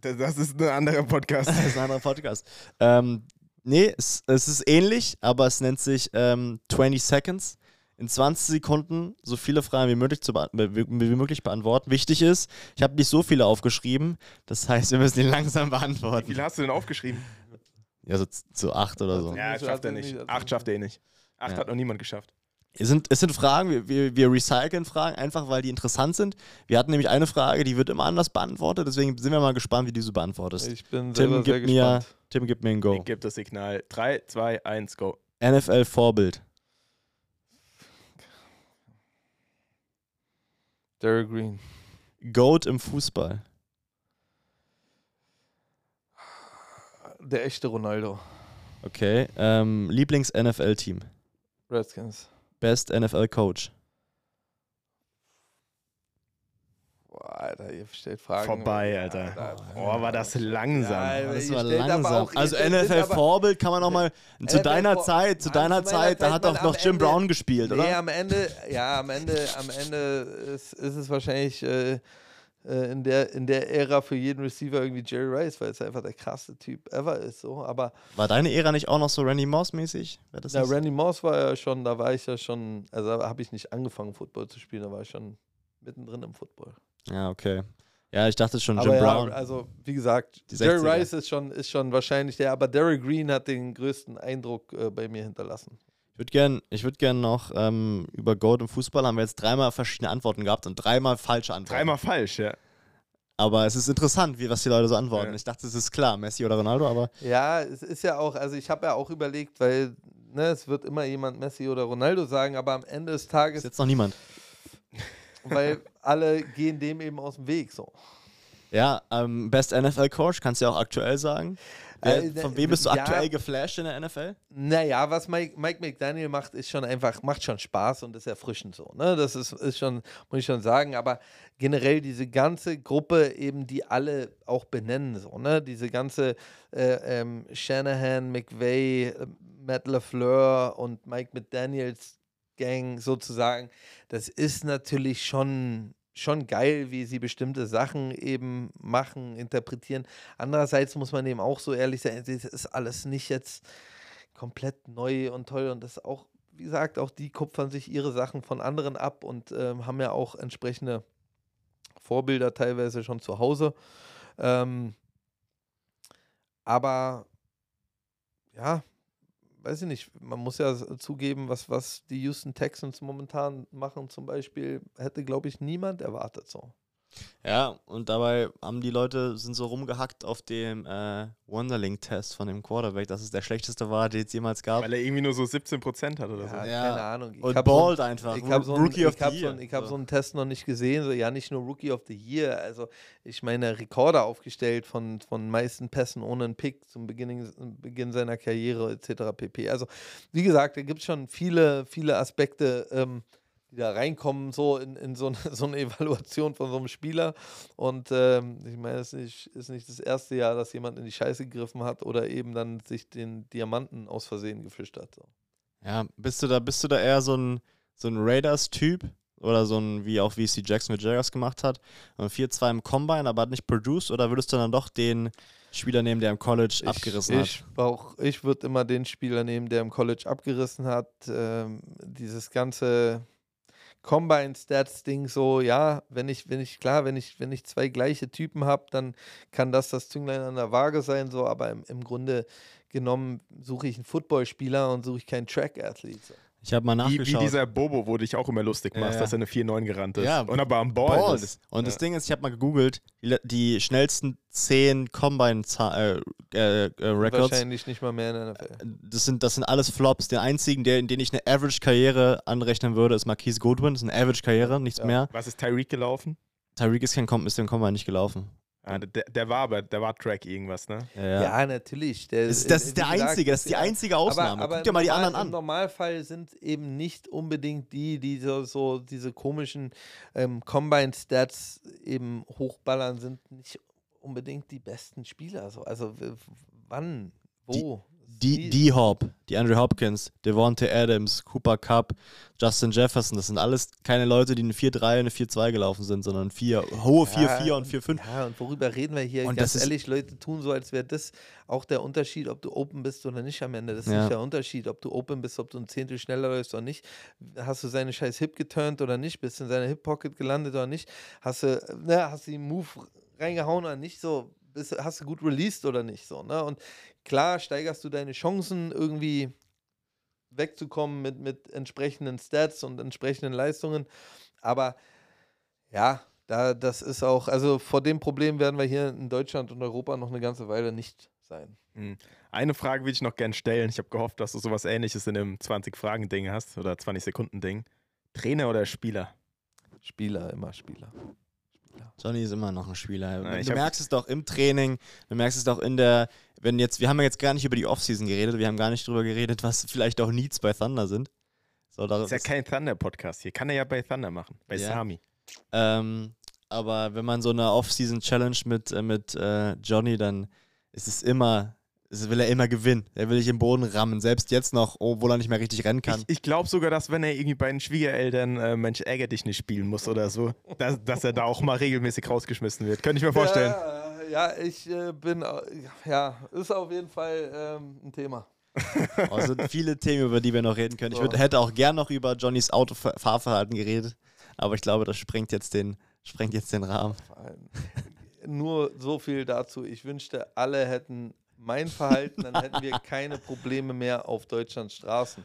Das, das ist ein anderer Podcast. Das ist ein anderer Podcast. Ähm, nee, es, es ist ähnlich, aber es nennt sich ähm, 20 Seconds. In 20 Sekunden so viele Fragen wie möglich, zu wie, wie möglich beantworten. Wichtig ist, ich habe nicht so viele aufgeschrieben. Das heißt, wir müssen die langsam Wie beantworten. viel hast du denn aufgeschrieben? Ja, so zu acht oder so. Ja, das schafft er nicht. Acht schafft er eh nicht. Acht Ja. hat noch niemand geschafft. Es sind, es sind Fragen, wir, wir, wir recyceln Fragen, einfach weil die interessant sind. Wir hatten nämlich eine Frage, die wird immer anders beantwortet, deswegen sind wir mal gespannt, wie du sie beantwortest. Ich bin Tim, gib mir, gespannt. Tim, gib mir ein Go. Ich gebe das Signal. 3, 2, 1, go. NFL-Vorbild. Derek Green. Goat im Fußball. Der echte Ronaldo. Okay. Ähm, Lieblings-NFL-Team. Redskins. Best NFL-Coach. Boah, Alter, ihr stellt Fragen. Vorbei, Ja, Alter. da- Oh, war das langsam. Ja, Das ihr war langsam. auch- Also NFL-Vorbild kann man nochmal. Zu NFL deiner Vor- Zeit, zu deiner zu Zeit, da hat doch Mann, noch Jim Ende- Brown gespielt, Nee, oder? am Ende, ja, am Ende, am Ende ist, ist es wahrscheinlich äh, äh, in, der, in der Ära für jeden Receiver irgendwie Jerry Rice, weil es einfach der krasse Typ ever ist. So. Aber War deine Ära nicht auch noch so Randy Moss-mäßig? Ja, Randy Moss war ja schon, da war ich ja schon, also da habe ich nicht angefangen, Football zu spielen, da war ich schon mittendrin im Football. Ja, okay. Ja, ich dachte schon, Jim aber ja, Brown. also wie gesagt, Jerry 60er. Rice ist schon, ist schon wahrscheinlich der, aber Derek Green hat den größten Eindruck äh, bei mir hinterlassen. Ich würde gern, ich würd gern noch ähm, über Goat im Fußball haben wir jetzt dreimal verschiedene Antworten gehabt und dreimal falsche Antworten. Dreimal falsch, ja. Aber es ist interessant, wie was die Leute so antworten. Ja. Ich dachte, es ist klar, Messi oder Ronaldo, aber Ja, es ist ja auch, also ich habe ja auch überlegt, weil ne, es wird immer jemand Messi oder Ronaldo sagen, aber am Ende des ist Tages, jetzt noch niemand. weil alle gehen dem eben aus dem Weg so. Ja, ähm, Best NFL Coach, kannst du ja auch aktuell sagen. Wer, Äh, von wem bist du ja. aktuell geflasht in der NFL? Naja, was Mike, Mike McDaniel macht, ist schon einfach, macht schon Spaß und ist erfrischend so. Ne? Das ist, ist schon, muss ich schon sagen, aber generell diese ganze Gruppe eben, die alle auch benennen, so, ne? Diese ganze äh, ähm, Shanahan, McVay, äh, Matt LaFleur und Mike McDaniels Gang sozusagen, das ist natürlich schon, schon geil, wie sie bestimmte Sachen eben machen, interpretieren. Andererseits muss man eben auch so ehrlich sein, das ist alles nicht jetzt komplett neu und toll und das ist auch, wie gesagt, auch die kupfern sich ihre Sachen von anderen ab und ähm, haben ja auch entsprechende Vorbilder teilweise schon zu Hause. Ähm, aber ja, weiß ich nicht, man muss ja s- zugeben, was, was die Houston Texans momentan machen, zum Beispiel, hätte, glaube ich, niemand erwartet so. Ja, und dabei haben die Leute, sind so rumgehackt auf dem äh, Wonderling-Test von dem Quarterback, dass es der schlechteste war, den es jemals gab. Weil er irgendwie nur so 17% hat oder so. Ja, Ja. keine Ahnung. Ich und hab so ein- bald einfach. Ich habe so, einen- ich hab so, ich hab So. so einen Test noch nicht gesehen. So, ja, nicht nur Rookie of the Year. Also, ich meine, Rekorde aufgestellt von, von meisten Pässen ohne einen Pick zum Beginn, Beginn seiner Karriere etc. pp. Also, wie gesagt, da gibt es schon viele, viele Aspekte, ähm, die da reinkommen, so in, in so, eine, so eine Evaluation von so einem Spieler. Und ähm, ich meine, es ist nicht, ist nicht das erste Jahr, dass jemand in die Scheiße gegriffen hat oder eben dann sich den Diamanten aus Versehen gefischt hat. So. Ja, bist du da, bist du da eher so ein, so ein Raiders-Typ? Oder so ein, wie auch VC Jackson mit Jaguars gemacht hat. Und 4-2 im Combine, aber hat nicht produced? Oder würdest du dann doch den Spieler nehmen, der im College abgerissen ich, ich Auch, ich würde immer den Spieler nehmen, der im College abgerissen hat. Ähm, dieses ganze Combine-Stats-Ding so, ja, wenn ich, wenn ich, klar, wenn ich, wenn ich zwei gleiche Typen habe, dann kann das das Zünglein an der Waage sein, so, aber im, im Grunde genommen suche ich einen Footballspieler und suche ich keinen Track-Athlet. So. Ich habe mal Wie, wie nachgeschaut. dieser Bobo, wo du dich auch immer lustig machst, Ja, ja. dass er eine 4-9 gerannt ist. Ja, Und aber am Ball. Ball. ist- Und das ja. Ding ist, ich habe mal gegoogelt, die, die schnellsten 10 Combine-Records, äh, äh, Records, Wahrscheinlich nicht mal mehr in der NFL. das sind, das sind alles Flops. Den einzigen, der, in den ich eine Average-Karriere anrechnen würde, ist Marquise Goodwin. Das ist eine Average-Karriere, nichts Ja. mehr. Was ist Tyreek gelaufen? Tyreek ist kein ist dem Combine nicht gelaufen. Ah, der, der war aber, der war Track irgendwas, ne? Ja, ja. Natürlich. Der, Das, ist- das ist der gesagt, einzige, das ist die einzige Ausnahme. Aber, aber Guck dir mal die normal, anderen Im an. Normalfall sind eben nicht unbedingt die, die so, so diese komischen ähm, Combine-Stats eben hochballern, sind nicht unbedingt die besten Spieler. So. Also w- wann, wo? Die, die Hop, die Andrew Hopkins, Devontae Adams, Cooper Cup, Justin Jefferson, das sind alles keine Leute, die eine 4-3 und eine 4-2 gelaufen sind, sondern vier, hohe 4-4 und 4-5. Ja, und worüber reden wir hier? Und Ganz ehrlich, Leute tun so, als wäre das auch der Unterschied, ob du open bist oder nicht am Ende. Das ist Ja. nicht der Unterschied, ob du open bist, ob du ein Zehntel schneller läufst oder nicht. Hast du seine scheiß Hip geturnt oder nicht? Bist du in seiner Hip-Pocket gelandet oder nicht? Hast du, ne, hast du den Move reingehauen oder nicht? So, bist, hast du gut released oder nicht? So, ne? Und klar steigerst du deine Chancen irgendwie wegzukommen mit, mit entsprechenden Stats und entsprechenden Leistungen. Aber ja, da, das ist auch, also vor dem Problem werden wir hier in Deutschland und Europa noch eine ganze Weile nicht sein. Hm. Eine Frage will ich noch gern stellen. Ich habe gehofft, dass du sowas ähnliches in einem 20-Fragen-Ding hast oder 20-Sekunden-Ding. Trainer oder Spieler? Spieler, immer Spieler. Johnny ist immer noch ein Spieler. Ja, ich du merkst es doch im Training, du merkst es doch in der, wenn jetzt, wir haben ja jetzt gar nicht über die Offseason geredet, wir haben gar nicht drüber geredet, was vielleicht auch Needs bei Thunder sind. So, da, Das ist ja kein Thunder-Podcast hier. Kann er ja bei Thunder machen. Bei Ja. Sami. Ähm, aber wenn man so eine Off-Season-Challenge mit, äh, mit äh, Johnny, dann ist es immer, es will er immer gewinnen. Er will dich im Boden rammen, selbst jetzt noch, obwohl er nicht mehr richtig rennen kann. Ich, ich glaube sogar, dass wenn er irgendwie bei den Schwiegereltern äh, Mensch ärger dich nicht spielen muss oder so, dass, dass er da auch mal regelmäßig rausgeschmissen wird. Könnte ich mir vorstellen. Ja, ja ich äh, bin, äh, ja, ist auf jeden Fall ähm, ein Thema. Oh, es sind viele Themen, über die wir noch reden können. Ich würd, hätte auch gern noch über Johnnys Autofahrverhalten geredet, aber ich glaube, das sprengt jetzt den, sprengt jetzt den Rahmen. Nur so viel dazu. Ich wünschte, alle hätten mein Verhalten, dann hätten wir keine Probleme mehr auf Deutschlands Straßen.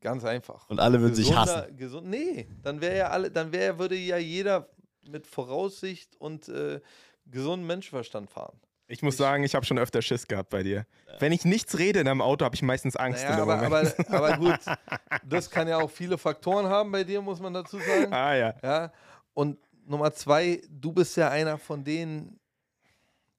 Ganz einfach. Und alle würden sich Gesunder- hassen. Gesund, nee, dann wäre ja alle, dann wäre, würde ja jeder mit Voraussicht und äh, gesundem Menschenverstand fahren. Ich muss sagen, ich habe schon öfter Schiss gehabt bei dir. Wenn ich nichts rede in einem Auto, habe ich meistens Angst. Naja, aber, aber, aber gut, das kann ja auch viele Faktoren haben bei dir, muss man dazu sagen. ah ja. Ja. Und Nummer zwei, du bist ja einer von denen,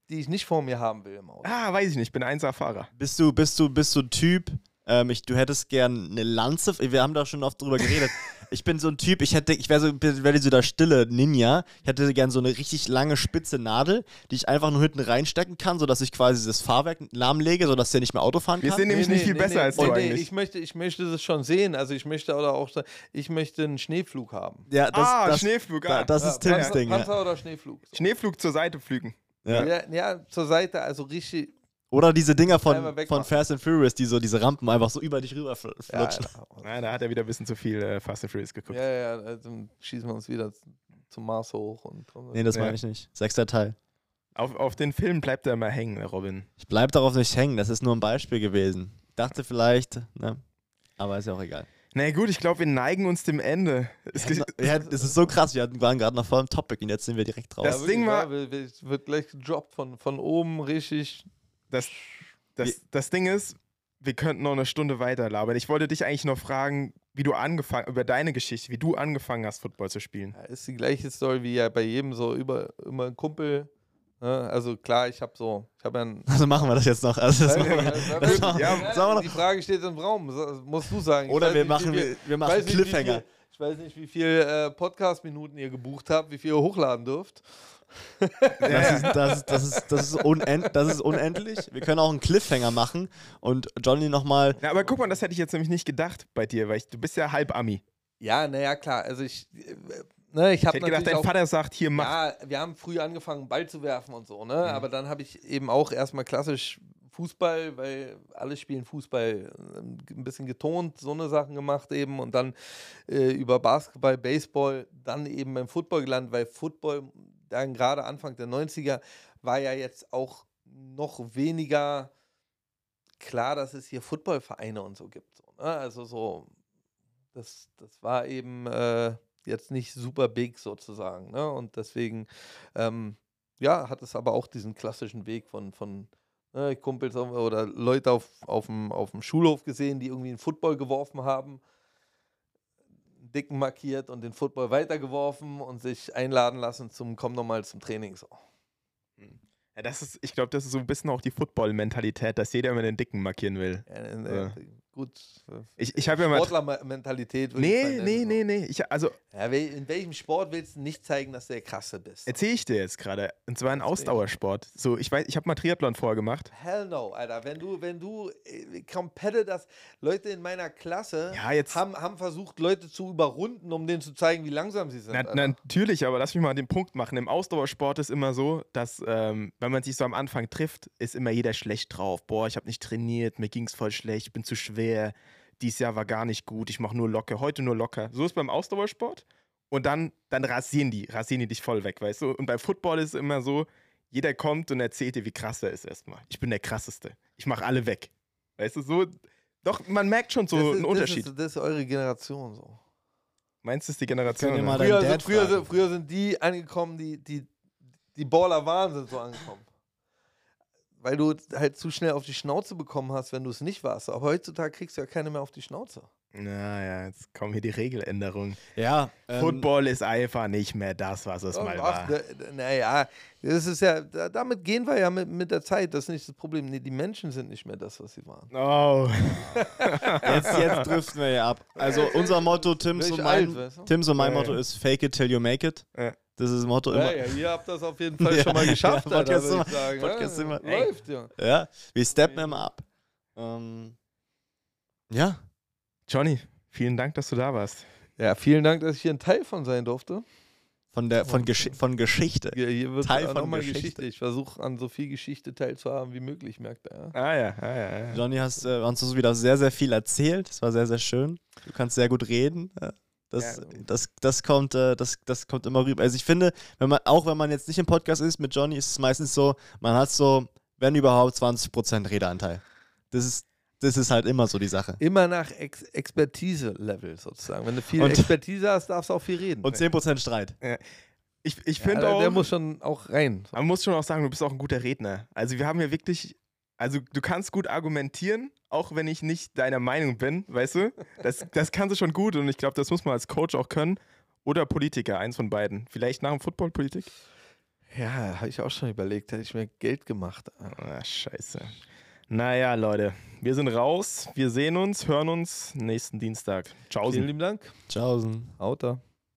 die ich nicht vor mir haben will im Auto. Ah, weiß ich nicht. Ich bin ein Fahrer. Bist du, bist du, bist du ein Typ, ähm, ich, du hättest gern eine Lanze, wir haben da schon oft drüber geredet. ich bin so ein Typ, ich hätte, ich wäre so, wär so der stille Ninja. Ich hätte gern so eine richtig lange spitze Nadel, die ich einfach nur hinten reinstecken kann, sodass ich quasi das Fahrwerk lahmlege, sodass der nicht mehr Auto fahren Wir kann. sind nämlich nicht viel besser als du nee, nee, eigentlich. ich möchte, ich möchte das schon sehen. Also ich möchte oder auch, ich möchte einen Schneeflug haben. ja, das, ah, das, Schneeflug. Ah. das ist Tims Panzer, Ding. Ja. Panzer oder Schneeflug. So. Schneeflug zur Seite flügen. Ja. Ja. Ja, zur Seite, also richtig. Oder diese Dinger von, von Fast and Furious, die so diese Rampen einfach so über dich rüber fl- Ja, flutschen. Nein, da hat er wieder ein bisschen zu viel äh, Fast and Furious geguckt. ja, ja, dann schießen wir uns wieder zum Mars hoch. Und, nee, das Ja. meine ich nicht. Sechster Teil. Auf, auf den Film bleibt er immer hängen, Robin. Ich bleib darauf nicht hängen, das ist nur ein Beispiel gewesen. dachte vielleicht, ne? Aber ist ja auch egal. Na gut, ich glaube, wir neigen uns dem Ende. Es Ja, ja, das ist so krass, wir hatten- waren gerade noch voll im Topic und jetzt sind wir direkt drauf. Das Ja, Ding war- ja, wird- wird- wird gleich gedroppt von, von oben richtig. Das, das, das Ding ist, wir könnten noch eine Stunde weiter labern. Ich wollte dich eigentlich noch fragen, wie du angefangen, über deine Geschichte, wie du angefangen hast, Football zu spielen. Ja, ist die gleiche Story wie ja bei jedem so über immer ein Kumpel. Ne? Also klar, ich habe so, ich habe ja. Also machen wir das jetzt noch. Also das Ja, machen wir, das machen, ja, sagen wir noch. die Frage steht im Raum, so- musst du sagen. Ich Oder weiß wir nicht, machen, wie viel- wir, wir machen weiß nicht, wie Cliffhanger. viel- Ich weiß nicht, wie viel äh, Podcast-Minuten ihr gebucht habt, wie viel ihr hochladen dürft. Das ist, das, ist, das, ist, das, ist unend, das ist unendlich. Wir können auch einen Cliffhanger machen und Johnny nochmal. Na, aber guck mal, das hätte ich jetzt nämlich nicht gedacht bei dir, weil ich, du bist ja halb Ami. Ja, naja, klar. Also ich, äh, ne, ich habe gedacht, dein auch, Vater sagt, hier mach. Ja, wir haben früh angefangen, Ball zu werfen und so, ne? Mhm. Aber dann habe ich eben auch erstmal klassisch Fußball, weil alle spielen Fußball, ähm, ein bisschen getont, so eine Sachen gemacht eben und dann äh, über Basketball, Baseball, dann eben beim Football gelandet, weil Football dann gerade Anfang der 90er war ja jetzt auch noch weniger klar, dass es hier Footballvereine und so gibt. So, ne? Also so, das, das war eben äh, jetzt nicht super big sozusagen. Ne? Und deswegen, ähm, ja, hat es aber auch diesen klassischen Weg von, von ne, Kumpels auf- oder Leute auf, auf, dem, auf dem Schulhof gesehen, die irgendwie einen Football geworfen haben, dicken markiert und den Football weitergeworfen und sich einladen lassen zum Komm nochmal zum Training. So. Ja, das ist, ich glaube, das ist so ein bisschen auch die Football-Mentalität, dass jeder immer den Dicken markieren will. Ja, äh, Ja. Gut. äh, Ich, ich habe ja mal. Sportlermentalität. Nee, nee, nee, nee. Ich, also, Ja, in welchem Sport willst du nicht zeigen, dass du der Krasse bist? erzähle ich dir jetzt gerade. Und zwar ein. Ausdauersport. So, ich weiß, ich habe mal Triathlon vorher gemacht. Hell no, Alter. Wenn du, wenn du äh, competitors, Leute in meiner Klasse Ja, jetzt. haben, haben versucht, Leute zu überrunden, um denen zu zeigen, wie langsam sie sind. Na, natürlich, aber lass mich mal den Punkt machen. Im Ausdauersport ist immer so, dass, ähm, wenn man sich so am Anfang trifft, ist immer jeder schlecht drauf. Boah, ich habe nicht trainiert, mir ging es voll schlecht, ich bin zu schwer. Dieses Jahr war gar nicht gut, ich mache nur locker, heute nur locker. So ist beim Ausdauersport. Und dann, dann rasieren die, rasieren die dich voll weg, weißt du? Und beim Football ist es immer so, jeder kommt und erzählt dir, wie krass er ist erstmal. Ich bin der krasseste. Ich mache alle weg. Weißt du, so. Doch, man merkt schon so ist, einen Unterschied. Das ist, das ist eure Generation so. Meinst du, es ist die Generation? Früher, früher, sind, früher sind die angekommen, die, die, die Baller waren, sind so angekommen. Weil du halt zu schnell auf die Schnauze bekommen hast, wenn du es nicht warst. Aber heutzutage kriegst du ja keine mehr auf die Schnauze. Naja, jetzt kommen hier die Regeländerungen. Ja, ähm, Football ist einfach nicht mehr das, was es mal war. Naja, das ist ja, da- damit gehen wir ja mit, mit der Zeit. Das ist nicht das Problem. Nee, die Menschen sind nicht mehr das, was sie waren. Oh. jetzt, jetzt driften wir ja ab. Also unser Motto, Tims und ich mein, alt, weißt du? Tims und mein Ja, Motto ja. ist Fake it till you make it. Ja. Das ist das Motto Ja, immer. ja, ihr habt das auf jeden Fall Ja, schon mal geschafft. ja, Alter, Podcast ich sagen. Podcast ja, immer- Läuft, ja. Ja, wir steppen immer ab. Ähm, ja, Johnny, vielen Dank, dass du da warst. Ja, vielen Dank, dass ich hier ein Teil von sein durfte. von, der, von, Gesch von Geschichte. Hier, hier wird Teil von Geschichte. Geschichte. Ich versuche an so viel Geschichte teilzuhaben wie möglich, merkt er. Ja? Ah ja, ah ja, ja. Johnny, hast äh, uns wieder sehr, sehr viel erzählt. Das war sehr, sehr schön. Du kannst sehr gut reden. Ja. Das, Ja. das, das, kommt, äh, das, das kommt immer rüber. Also ich finde, wenn man, auch wenn man jetzt nicht im Podcast ist mit Johnny, ist es meistens so, man hat so, wenn überhaupt, 20% Redeanteil. Das ist, das ist halt immer so die Sache. Immer nach Ex Expertise-Level sozusagen. Wenn du viel Und- Expertise hast, darfst du auch viel reden. Und 10% Streit. Ich, ich ja, finde der, auch, der muss schon auch rein. man muss schon auch sagen, du bist auch ein guter Redner. Also wir haben ja wirklich, also du kannst gut argumentieren, auch wenn ich nicht deiner Meinung bin, weißt du? Das, das kannst du schon gut und ich glaube, das muss man als Coach auch können. Oder Politiker, eins von beiden. Vielleicht nach dem Football Politik? Ja, habe ich auch schon überlegt. Hätte ich mir Geld gemacht. Ah, scheiße. Naja, Leute, wir sind raus. Wir sehen uns, hören uns nächsten Dienstag. Ciao. Vielen lieben Dank. Tschaußen. Haut da.